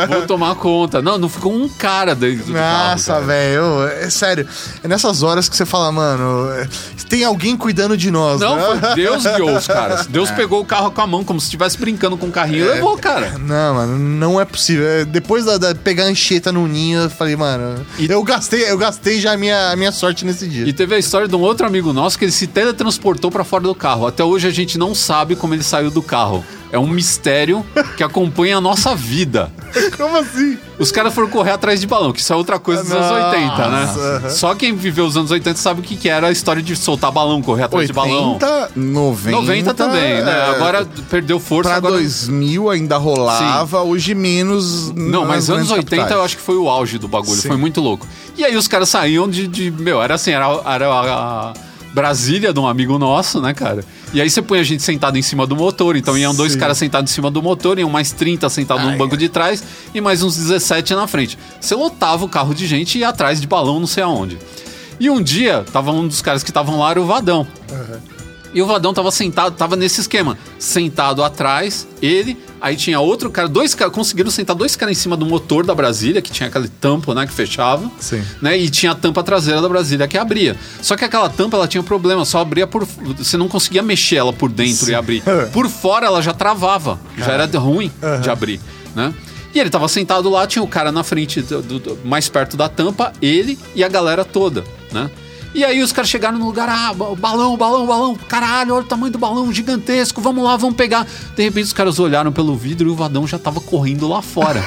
Vou tomar conta. Não, não ficou um cara dentro do carro. Nossa, velho, é sério. É nessas horas que você fala, mano, é, tem alguém cuidando de nós, Não, né? foi Deus guiou os caras. Deus pegou o carro com a mão, como se estivesse brincando com o carrinho e levou, cara. Não, mano, não é possível. É, Depois da, da- pegar a ancheta no ninho, eu falei, mano, eu gastei, eu gastei já a minha, a minha sorte nesse dia. E teve a história de um outro amigo nosso que ele se teletransportou pra fora do carro. Até hoje a gente não sabe como ele saiu do carro. É um mistério que acompanha a nossa vida. Como assim? Os caras foram correr atrás de balão, que isso é outra coisa dos anos Nossa, 80, né? aham. Só quem viveu os anos 80 sabe o que, que era a história de soltar balão, correr atrás de balão. 80, 90. 90 também, né? é, Agora perdeu força. Pra agora... 2000 ainda rolava, hoje menos. Não, mas anos grandes 80 capitais. eu acho que foi o auge do bagulho, Sim. foi muito louco. E aí os caras saíam de, de- meu, era assim, era, era a, a Brasília de um amigo nosso, né, cara? E aí você põe a gente sentado em cima do motor, então iam dois Sim. caras sentados em cima do motor, iam mais 30 sentados no banco de trás e mais uns 17 na frente. Você lotava o carro de gente e ia atrás de balão não sei aonde. E um dia, tava um dos caras que estavam lá, era o Vadão. E o Vadão tava sentado, tava nesse esquema. Sentado atrás, ele, aí tinha outro cara, dois caras, conseguiram sentar dois caras em cima do motor da Brasília, que tinha aquele tampo, né, que fechava. Sim. Né, e tinha a tampa traseira da Brasília que abria. Só que aquela tampa, ela tinha um problema, só abria por... Você não conseguia mexer ela por dentro e abrir. Por fora, ela já travava. Já era ruim de abrir, né? E ele tava sentado lá, tinha o cara na frente, do- do- do- mais perto da tampa, ele e a galera toda, né? E aí os caras chegaram no lugar, ah, ba- balão, balão, balão, caralho, olha o tamanho do balão, gigantesco, vamos lá, vamos pegar. De repente os caras olharam pelo vidro e o Vadão já tava correndo lá fora.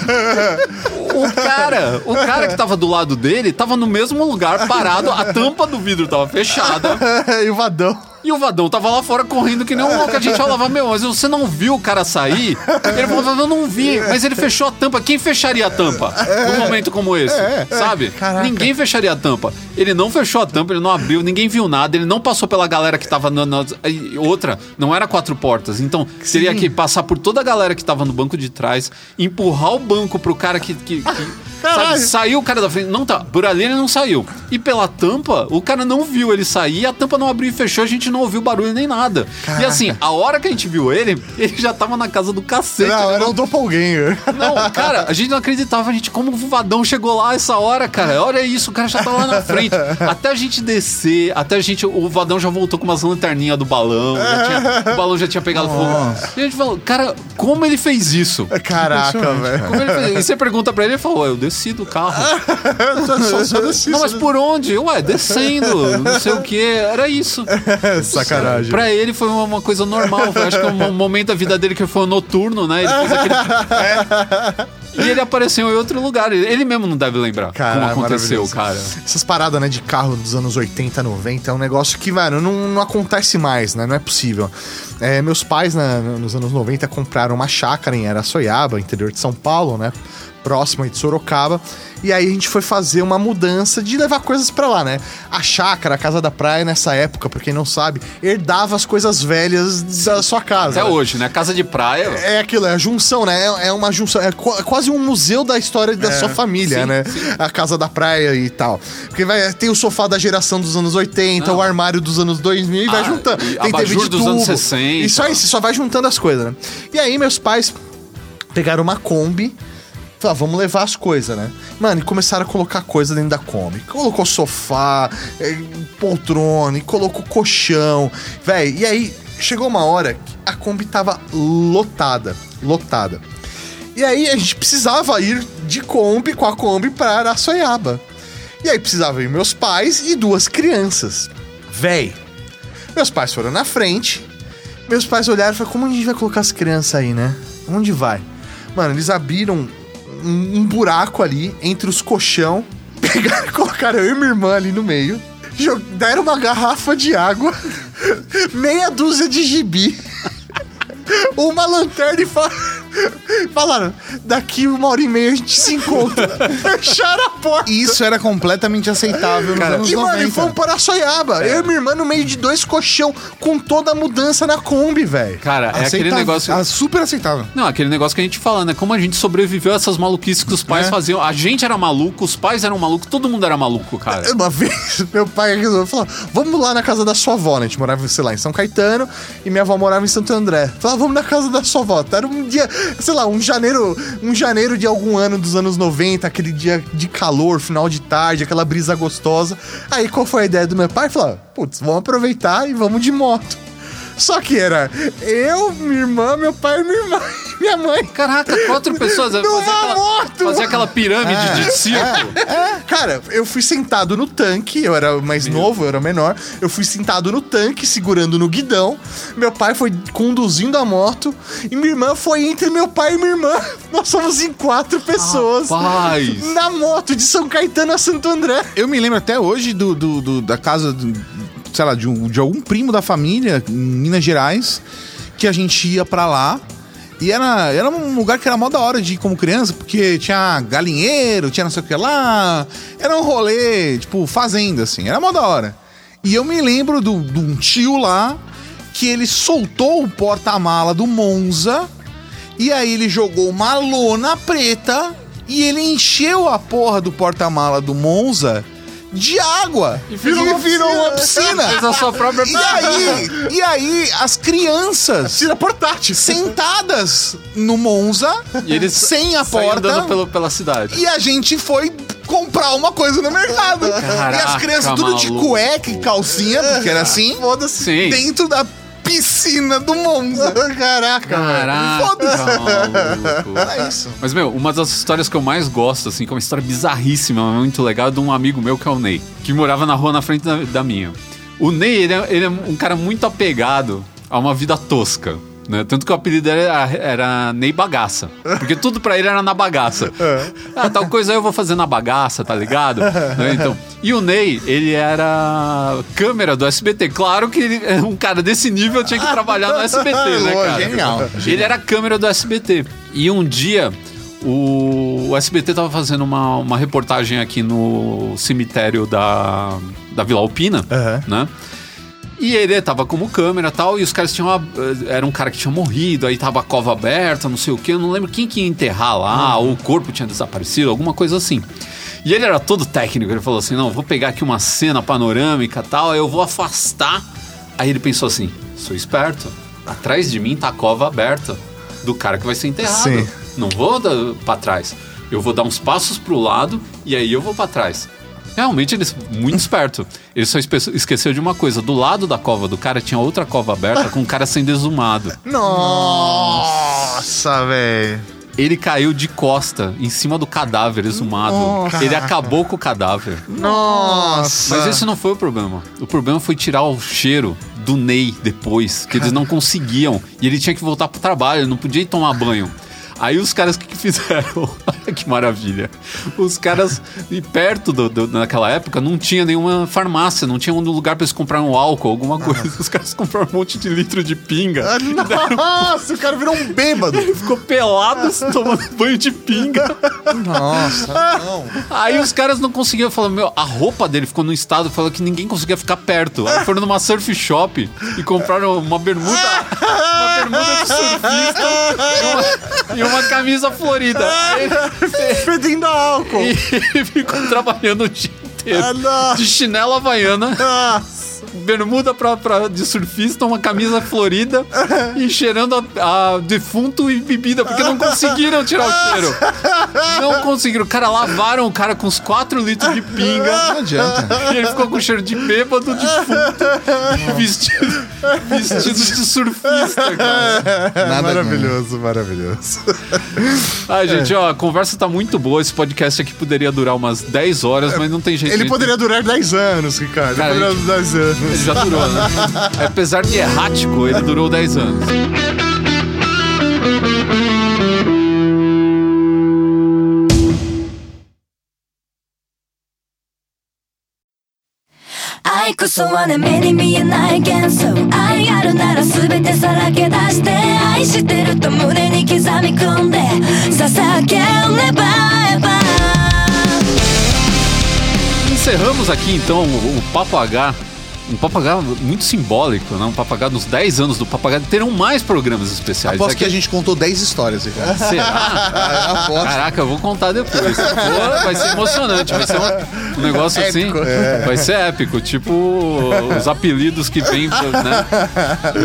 o cara, o cara que tava do lado dele tava no mesmo lugar, parado, a tampa do vidro tava fechada. e o Vadão. E o Vadão tava lá fora correndo que nem um louco. A gente falava, meu, mas você não viu o cara sair? Ele falou, eu não vi. Mas ele fechou a tampa. Quem fecharia a tampa num momento como esse? Sabe? Caraca. Ninguém fecharia a tampa. Ele não fechou a tampa, ele não abriu, ninguém viu nada. Ele não passou pela galera que tava na... na- outra, não era quatro portas. Então, teria que passar por toda a galera que tava no banco de trás, empurrar o banco pro cara que... que- que- Caralho. Sabe, saiu o cara da frente. Não tá, por ali ele não saiu. E pela tampa, o cara não viu ele sair, a tampa não abriu e fechou, a gente não ouviu barulho nem nada. E assim, a hora que a gente viu ele, ele já tava na casa do cacete. Não, Ele era um doppelganger. não, cara, a gente não acreditava, a gente, como o Vadão chegou lá essa hora, cara. Olha isso, o cara já tá lá na frente. Até a gente descer, até a gente. O Vadão já voltou com umas lanterninhas do balão. tinha- o balão já tinha pegado fogo. E a gente falou, cara, como ele fez isso? Caraca, velho. E você pergunta pra ele, ele falou, eu desci do carro. Só- só desci, Não, mas por onde? Ué, descendo, não sei o que. Era isso. Sacanagem. Pra ele foi uma, coisa normal. Foi, acho que um momento da vida dele que foi noturno, né? Ele fez aquele. E ele apareceu em outro lugar. Ele mesmo não deve lembrar Cara, como aconteceu, cara. Essas paradas, né, de carro dos anos 80, 90 é um negócio que, mano, não, não acontece mais, né? Não é possível. É, meus pais, né, nos anos 90, compraram uma chácara em Araçoiaba, interior de São Paulo, né? Próximo aí de Sorocaba. E aí a gente foi fazer uma mudança de levar coisas pra lá, né? A chácara, a casa da praia, nessa época, pra quem não sabe, herdava as coisas velhas da sua casa. Até né? hoje, né? Casa de praia. É aquilo, é a junção, né? É, é uma junção, é qu- quase um museu da história da sua família, sim, né? A casa da praia e tal. Porque vai, tem o sofá da geração dos anos 80, Não. o armário dos anos 2000 e vai Ah, juntando. e Tem abajur dos anos 60. E só isso, só vai juntando as coisas, né? E aí meus pais pegaram uma Kombi. Falaram, vamos levar as coisas, né? Mano, e começaram a colocar coisa dentro da Kombi. Colocou sofá, eh, poltrona, e colocou colchão. Véi, e aí chegou uma hora que a Kombi tava lotada. Lotada. E aí a gente precisava ir de Kombi com a Kombi pra Araçoiaba. E aí precisava ir meus pais e duas crianças. Véi, meus pais foram na frente. Meus pais olharam e falaram: como a gente vai colocar as crianças aí, né? Onde vai? Mano, eles abriram um, buraco ali entre os colchão, pegaram colocaram eu e minha irmã ali no meio, deram uma garrafa de água, meia dúzia de gibi, uma lanterna e fa- falaram: daqui uma hora e meia a gente se encontra. Fecharam a porta. Isso era completamente aceitável nos anos E, mano, 90. e fomos para Soiaba. Eu e minha irmã no meio de dois colchão com toda a mudança na Kombi, velho. Cara, é aquele negócio. Ah, super aceitável. Não, aquele negócio que a gente fala, né? Como a gente sobreviveu a essas maluquices que os pais É. faziam. A gente era maluco, os pais eram malucos, todo mundo era maluco, cara. Uma vez, meu pai resolveu falar: vamos lá na casa da sua avó, né? A gente morava, sei lá, em São Caetano e minha avó morava em Santo André. Falar, vamos na casa da sua avó. Era um dia, sei lá, um janeiro, um janeiro de algum ano dos anos 90, aquele dia de calor, final de tarde, aquela brisa gostosa. Aí qual foi a ideia do meu pai? Falar, putz, vamos aproveitar e vamos de moto. Só que era eu, minha irmã, meu pai e minha irmã. e Minha mãe. Caraca, quatro pessoas. Numa Fazer aquela, moto! fazer aquela pirâmide de circo. Cara, eu fui sentado no tanque, eu era mais novo, eu era menor. Eu fui sentado no tanque, segurando no guidão. Meu pai foi conduzindo a moto. E minha irmã foi entre meu pai e minha irmã. Nós somos em quatro pessoas. Rapaz. Na moto de São Caetano a Santo André. Eu me lembro até hoje do, do- do- da casa, do- sei lá, de, um- de algum primo da família em Minas Gerais, que a gente ia pra lá. E era, era um lugar que era mó da hora de ir como criança, porque tinha galinheiro, tinha não sei o que lá. Era um rolê, tipo, fazenda, assim. Era mó da hora. E eu me lembro de um tio lá que ele soltou o porta-mala do Monza e aí ele jogou uma lona preta e ele encheu a porra do porta-mala do Monza de água. E virou virou, uma uma piscina. Fez a sua própria E aí, e aí as crianças Tira portátil. sentadas no Monza, E eles sem a porta, andando pelo, pela cidade. e a gente foi comprar uma coisa no mercado. e as Caraca, crianças tudo de maluco. cueca e calcinha, porque era assim, Foda-se. Dentro da piscina do Monza. Caraca. Caraca, maluco. Era isso. Mas, meu, uma das histórias que eu mais gosto, assim, que é uma história bizarríssima, muito legal, é de um amigo meu que é o Ney, que morava na rua na frente da, da minha. O Ney, ele é, ele é um cara muito apegado a uma vida tosca. Né? Tanto que o apelido dele era, era Ney Bagaça. Porque tudo pra ele era na bagaça. Ah, tal coisa eu vou fazer na bagaça, tá ligado? Né? Então, e o Ney, ele era câmera do SBT. Claro que ele- um cara desse nível tinha que trabalhar no SBT, né, cara? genial. Ele era câmera do SBT. E um dia, o, SBT tava fazendo uma, uma reportagem aqui no cemitério da, da Vila Alpina, Aham. né? E ele tava como câmera e tal, e os caras tinham. uma- Era um cara que tinha morrido, aí tava a cova aberta, não sei o que, eu não lembro quem que ia enterrar lá, ou o corpo tinha desaparecido, alguma coisa assim. E ele era todo técnico, ele falou assim: não, vou pegar aqui uma cena panorâmica e tal, aí eu vou afastar. Aí ele pensou assim: sou esperto, atrás de mim tá a cova aberta do cara que vai ser enterrado. Sim. Não vou dar pra trás. Eu vou dar uns passos pro lado e aí eu vou pra trás. Realmente ele é muito esperto. Ele só esqueceu de uma coisa: do lado da cova do cara tinha outra cova aberta com um cara sendo exumado. Nossa, velho. Ele caiu de costa em cima do cadáver exumado. Nossa. Ele acabou com o cadáver. Nossa. Mas esse não foi o problema. O problema foi tirar o cheiro do Ney depois, que eles não conseguiam. E ele tinha que voltar pro trabalho, não podia ir tomar banho. Aí os caras, o que, que fizeram? Olha que maravilha. Os caras, e perto do, do- naquela época, não tinha nenhuma farmácia, não tinha um lugar pra eles comprar um álcool, alguma coisa. Os caras compraram um monte de litro de pinga. Nossa, o cara virou um bêbado. Ele ficou pelado tomando banho de pinga. Nossa, não. Aí os caras não conseguiam falar, meu, a roupa dele ficou num estado falou que ninguém conseguia ficar perto. Aí foram numa surf shop e compraram uma bermuda, uma bermuda de surfista e uma, e uma camisa florida. Fedendo álcool. Ele ficou trabalhando o dia inteiro. Ah. De chinela havaiana, Nossa. Bermuda pra, pra- de surfista, uma camisa florida e cheirando a, a defunto e bebida, porque não conseguiram tirar o cheiro. Não conseguiram. Cara, lavaram o cara com uns 4 litros de pinga. Não adianta. E ele ficou com cheiro de bêbado, defunto, e vestido, vestido de surfista, cara. Nada maravilhoso, maravilhoso. Ai, gente, ó, a conversa tá muito boa. Esse podcast aqui poderia durar umas 10 horas, mas não tem jeito. Ele poderia durar 10 anos, Ricardo. Cara, poderia gente- durar 10 anos. Ele já durou, né? Apesar de errático, ele durou 10 anos.「愛こそはね目に見えない幻想」「愛あるなら全てさらけ出して」「愛してると胸に刻み込んで」「捧げればえば」 Encerramos aqui então o, o Papo H. Um H muito simbólico, né? Um H nos 10 anos do H. Terão mais programas especiais. Aposto Aqui- que a gente contou 10 histórias, Ricardo. Será? Aposto. Caraca, eu vou contar depois. Pô, vai ser emocionante, vai ser um, um negócio assim. Épico. Vai ser épico, tipo os apelidos que vêm, né?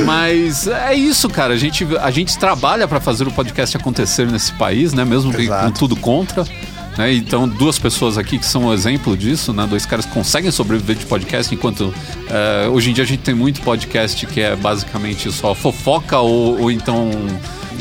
Mas é isso, cara. A gente, a gente trabalha pra fazer o podcast acontecer nesse país, né? Mesmo Exato. com tudo contra. Né? Então, duas pessoas aqui que são um exemplo disso, né? Dois caras que conseguem sobreviver de podcast, enquanto eh, hoje em dia a gente tem muito podcast que é basicamente só fofoca ou, ou então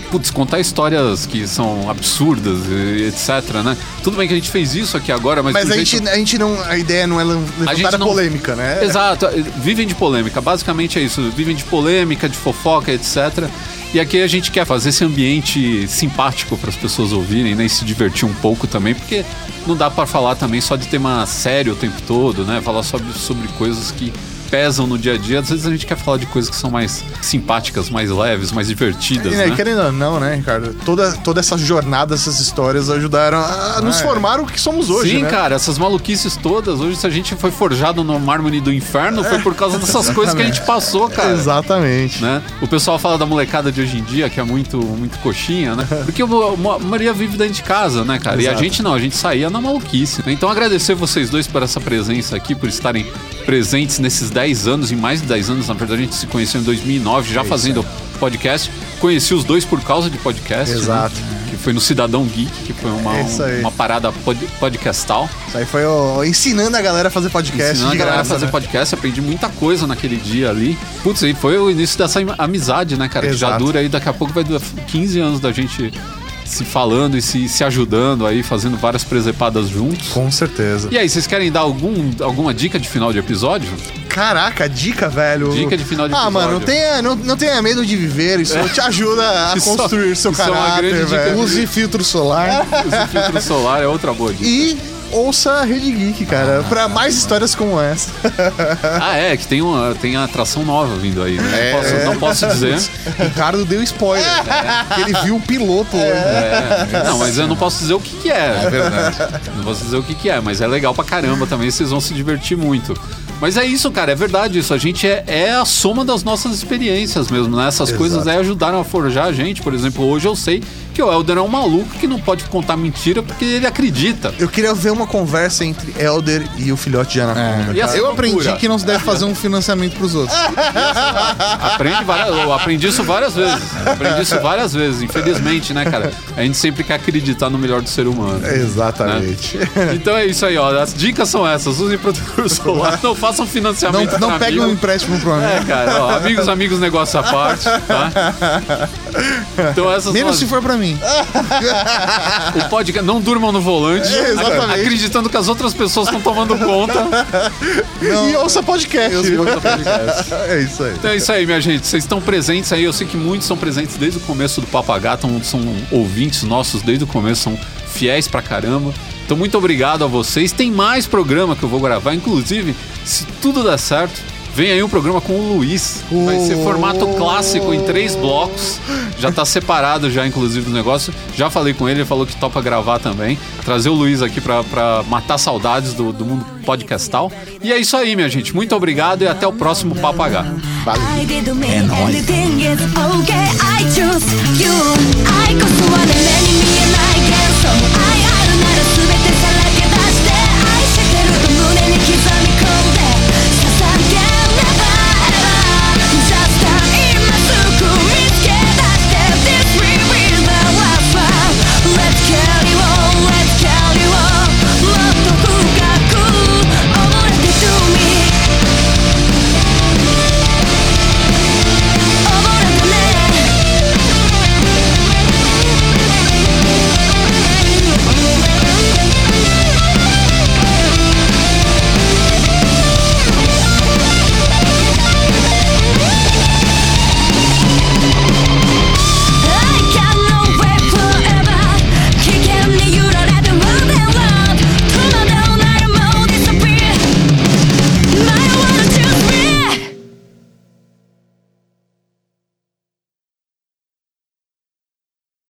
putz, contar histórias que são absurdas, e etc, né? Tudo bem que a gente fez isso aqui agora, mas... Mas a jeito- gente, a gente não. A ideia não é levantar a não- polêmica, né? Exato, vivem de polêmica, basicamente é isso, vivem de polêmica, de fofoca, etc. E aqui a gente quer fazer esse ambiente simpático para as pessoas ouvirem, né, e se divertir um pouco também, porque não dá para falar também só de tema sério o tempo todo, né? Falar sobre, sobre coisas que pesam no dia a dia. Às vezes a gente quer falar de coisas que são mais simpáticas, mais leves, mais divertidas, E, né, né? Querendo ou não, né, Ricardo? Toda, toda essa jornada, essas histórias ajudaram a nos formar o que somos hoje, Sim, né? cara, essas maluquices todas. Hoje, se a gente foi forjado no mármore do inferno, foi por causa dessas coisas que a gente passou, cara. Exatamente. né? O pessoal fala da molecada de hoje em dia, que é muito, muito coxinha, né? Porque a Maria vive dentro de casa, né, cara? E a Exato. gente não, a gente saía na maluquice. né? Então agradecer vocês dois por essa presença aqui, por estarem presentes nesses 10 anos, e mais de 10 anos, na verdade a gente se conheceu em 2009, É já fazendo podcast. Conheci os dois por causa de podcast. né? Exato. Que foi no Cidadão Geek, que foi uma, É aí. uma parada pod, podcastal. Isso aí foi ó, ensinando a galera a fazer podcast Ensinando a galera a graça. fazer né? podcast, aprendi muita coisa naquele dia ali. Putz, e foi o início dessa amizade, né, cara? Que já Exato. dura aí, daqui a pouco vai durar 15 anos da gente se falando e se, se ajudando aí, fazendo várias presepadas juntos. Com certeza. E aí, vocês querem dar algum, alguma dica de final de episódio? Caraca, dica, velho. Dica de final de Ah, episódio. mano, não tenha, não, não tenha medo de viver. Isso te ajuda a Isso- construir seu isso é uma caráter, dica. velho. Use filtro solar. Use filtro solar é outra boa dica. E ouça a Rede Geek, cara, pra mais histórias como essa. Ah, é, que tem uma tem a atração nova vindo aí. Né? É. não, posso, não posso dizer. Ricardo deu spoiler. que Ele viu o piloto hoje. É, não, mas eu não posso dizer o que, que é. É verdade. Não posso dizer o que, que é, mas é legal pra caramba também, vocês vão se divertir muito. Mas é isso, cara, é verdade isso. A gente é, é a soma das nossas experiências mesmo, né? Essas coisas aí ajudaram a forjar a gente. Por exemplo, hoje eu sei que o Helder é um maluco que não pode contar mentira porque ele acredita. Eu queria ver uma conversa entre Elder e o filhote de Anaconda. E essa Eu aprendi que não se deve fazer um financiamento pros outros. Aprendi várias, eu aprendi isso várias vezes. Aprendi isso várias vezes, infelizmente, né, cara? A gente sempre quer acreditar no melhor do ser humano. Exatamente. Então é isso aí, ó. As dicas são essas. Usem protetor solar, não façam financiamento. Não, não pegue um empréstimo pro amigo. É, cara, ó, amigos, amigos, negócio à parte, tá? Então essas Menos as- se for pra mim. o podcast. Não durmam no volante, exatamente. ac- acreditando que as outras pessoas estão tomando conta. E ouça podcast. Ouça podcast. É isso aí. Então é isso aí, minha gente. Vocês estão presentes aí. Eu sei que muitos são presentes desde o começo do Papagato, são ouvintes nossos desde o começo, são fiéis pra caramba. Então, muito obrigado a vocês. Tem mais programa que eu vou gravar, inclusive, se tudo der certo. Vem aí um programa com o Luiz. Vai ser formato clássico em três blocos. Já tá separado já, inclusive, do negócio. Já falei com ele, ele falou que topa gravar também. Trazer o Luiz aqui pra, pra matar saudades do, do mundo podcastal. E é isso aí, minha gente. Muito obrigado e até o próximo Papagato. I did me everything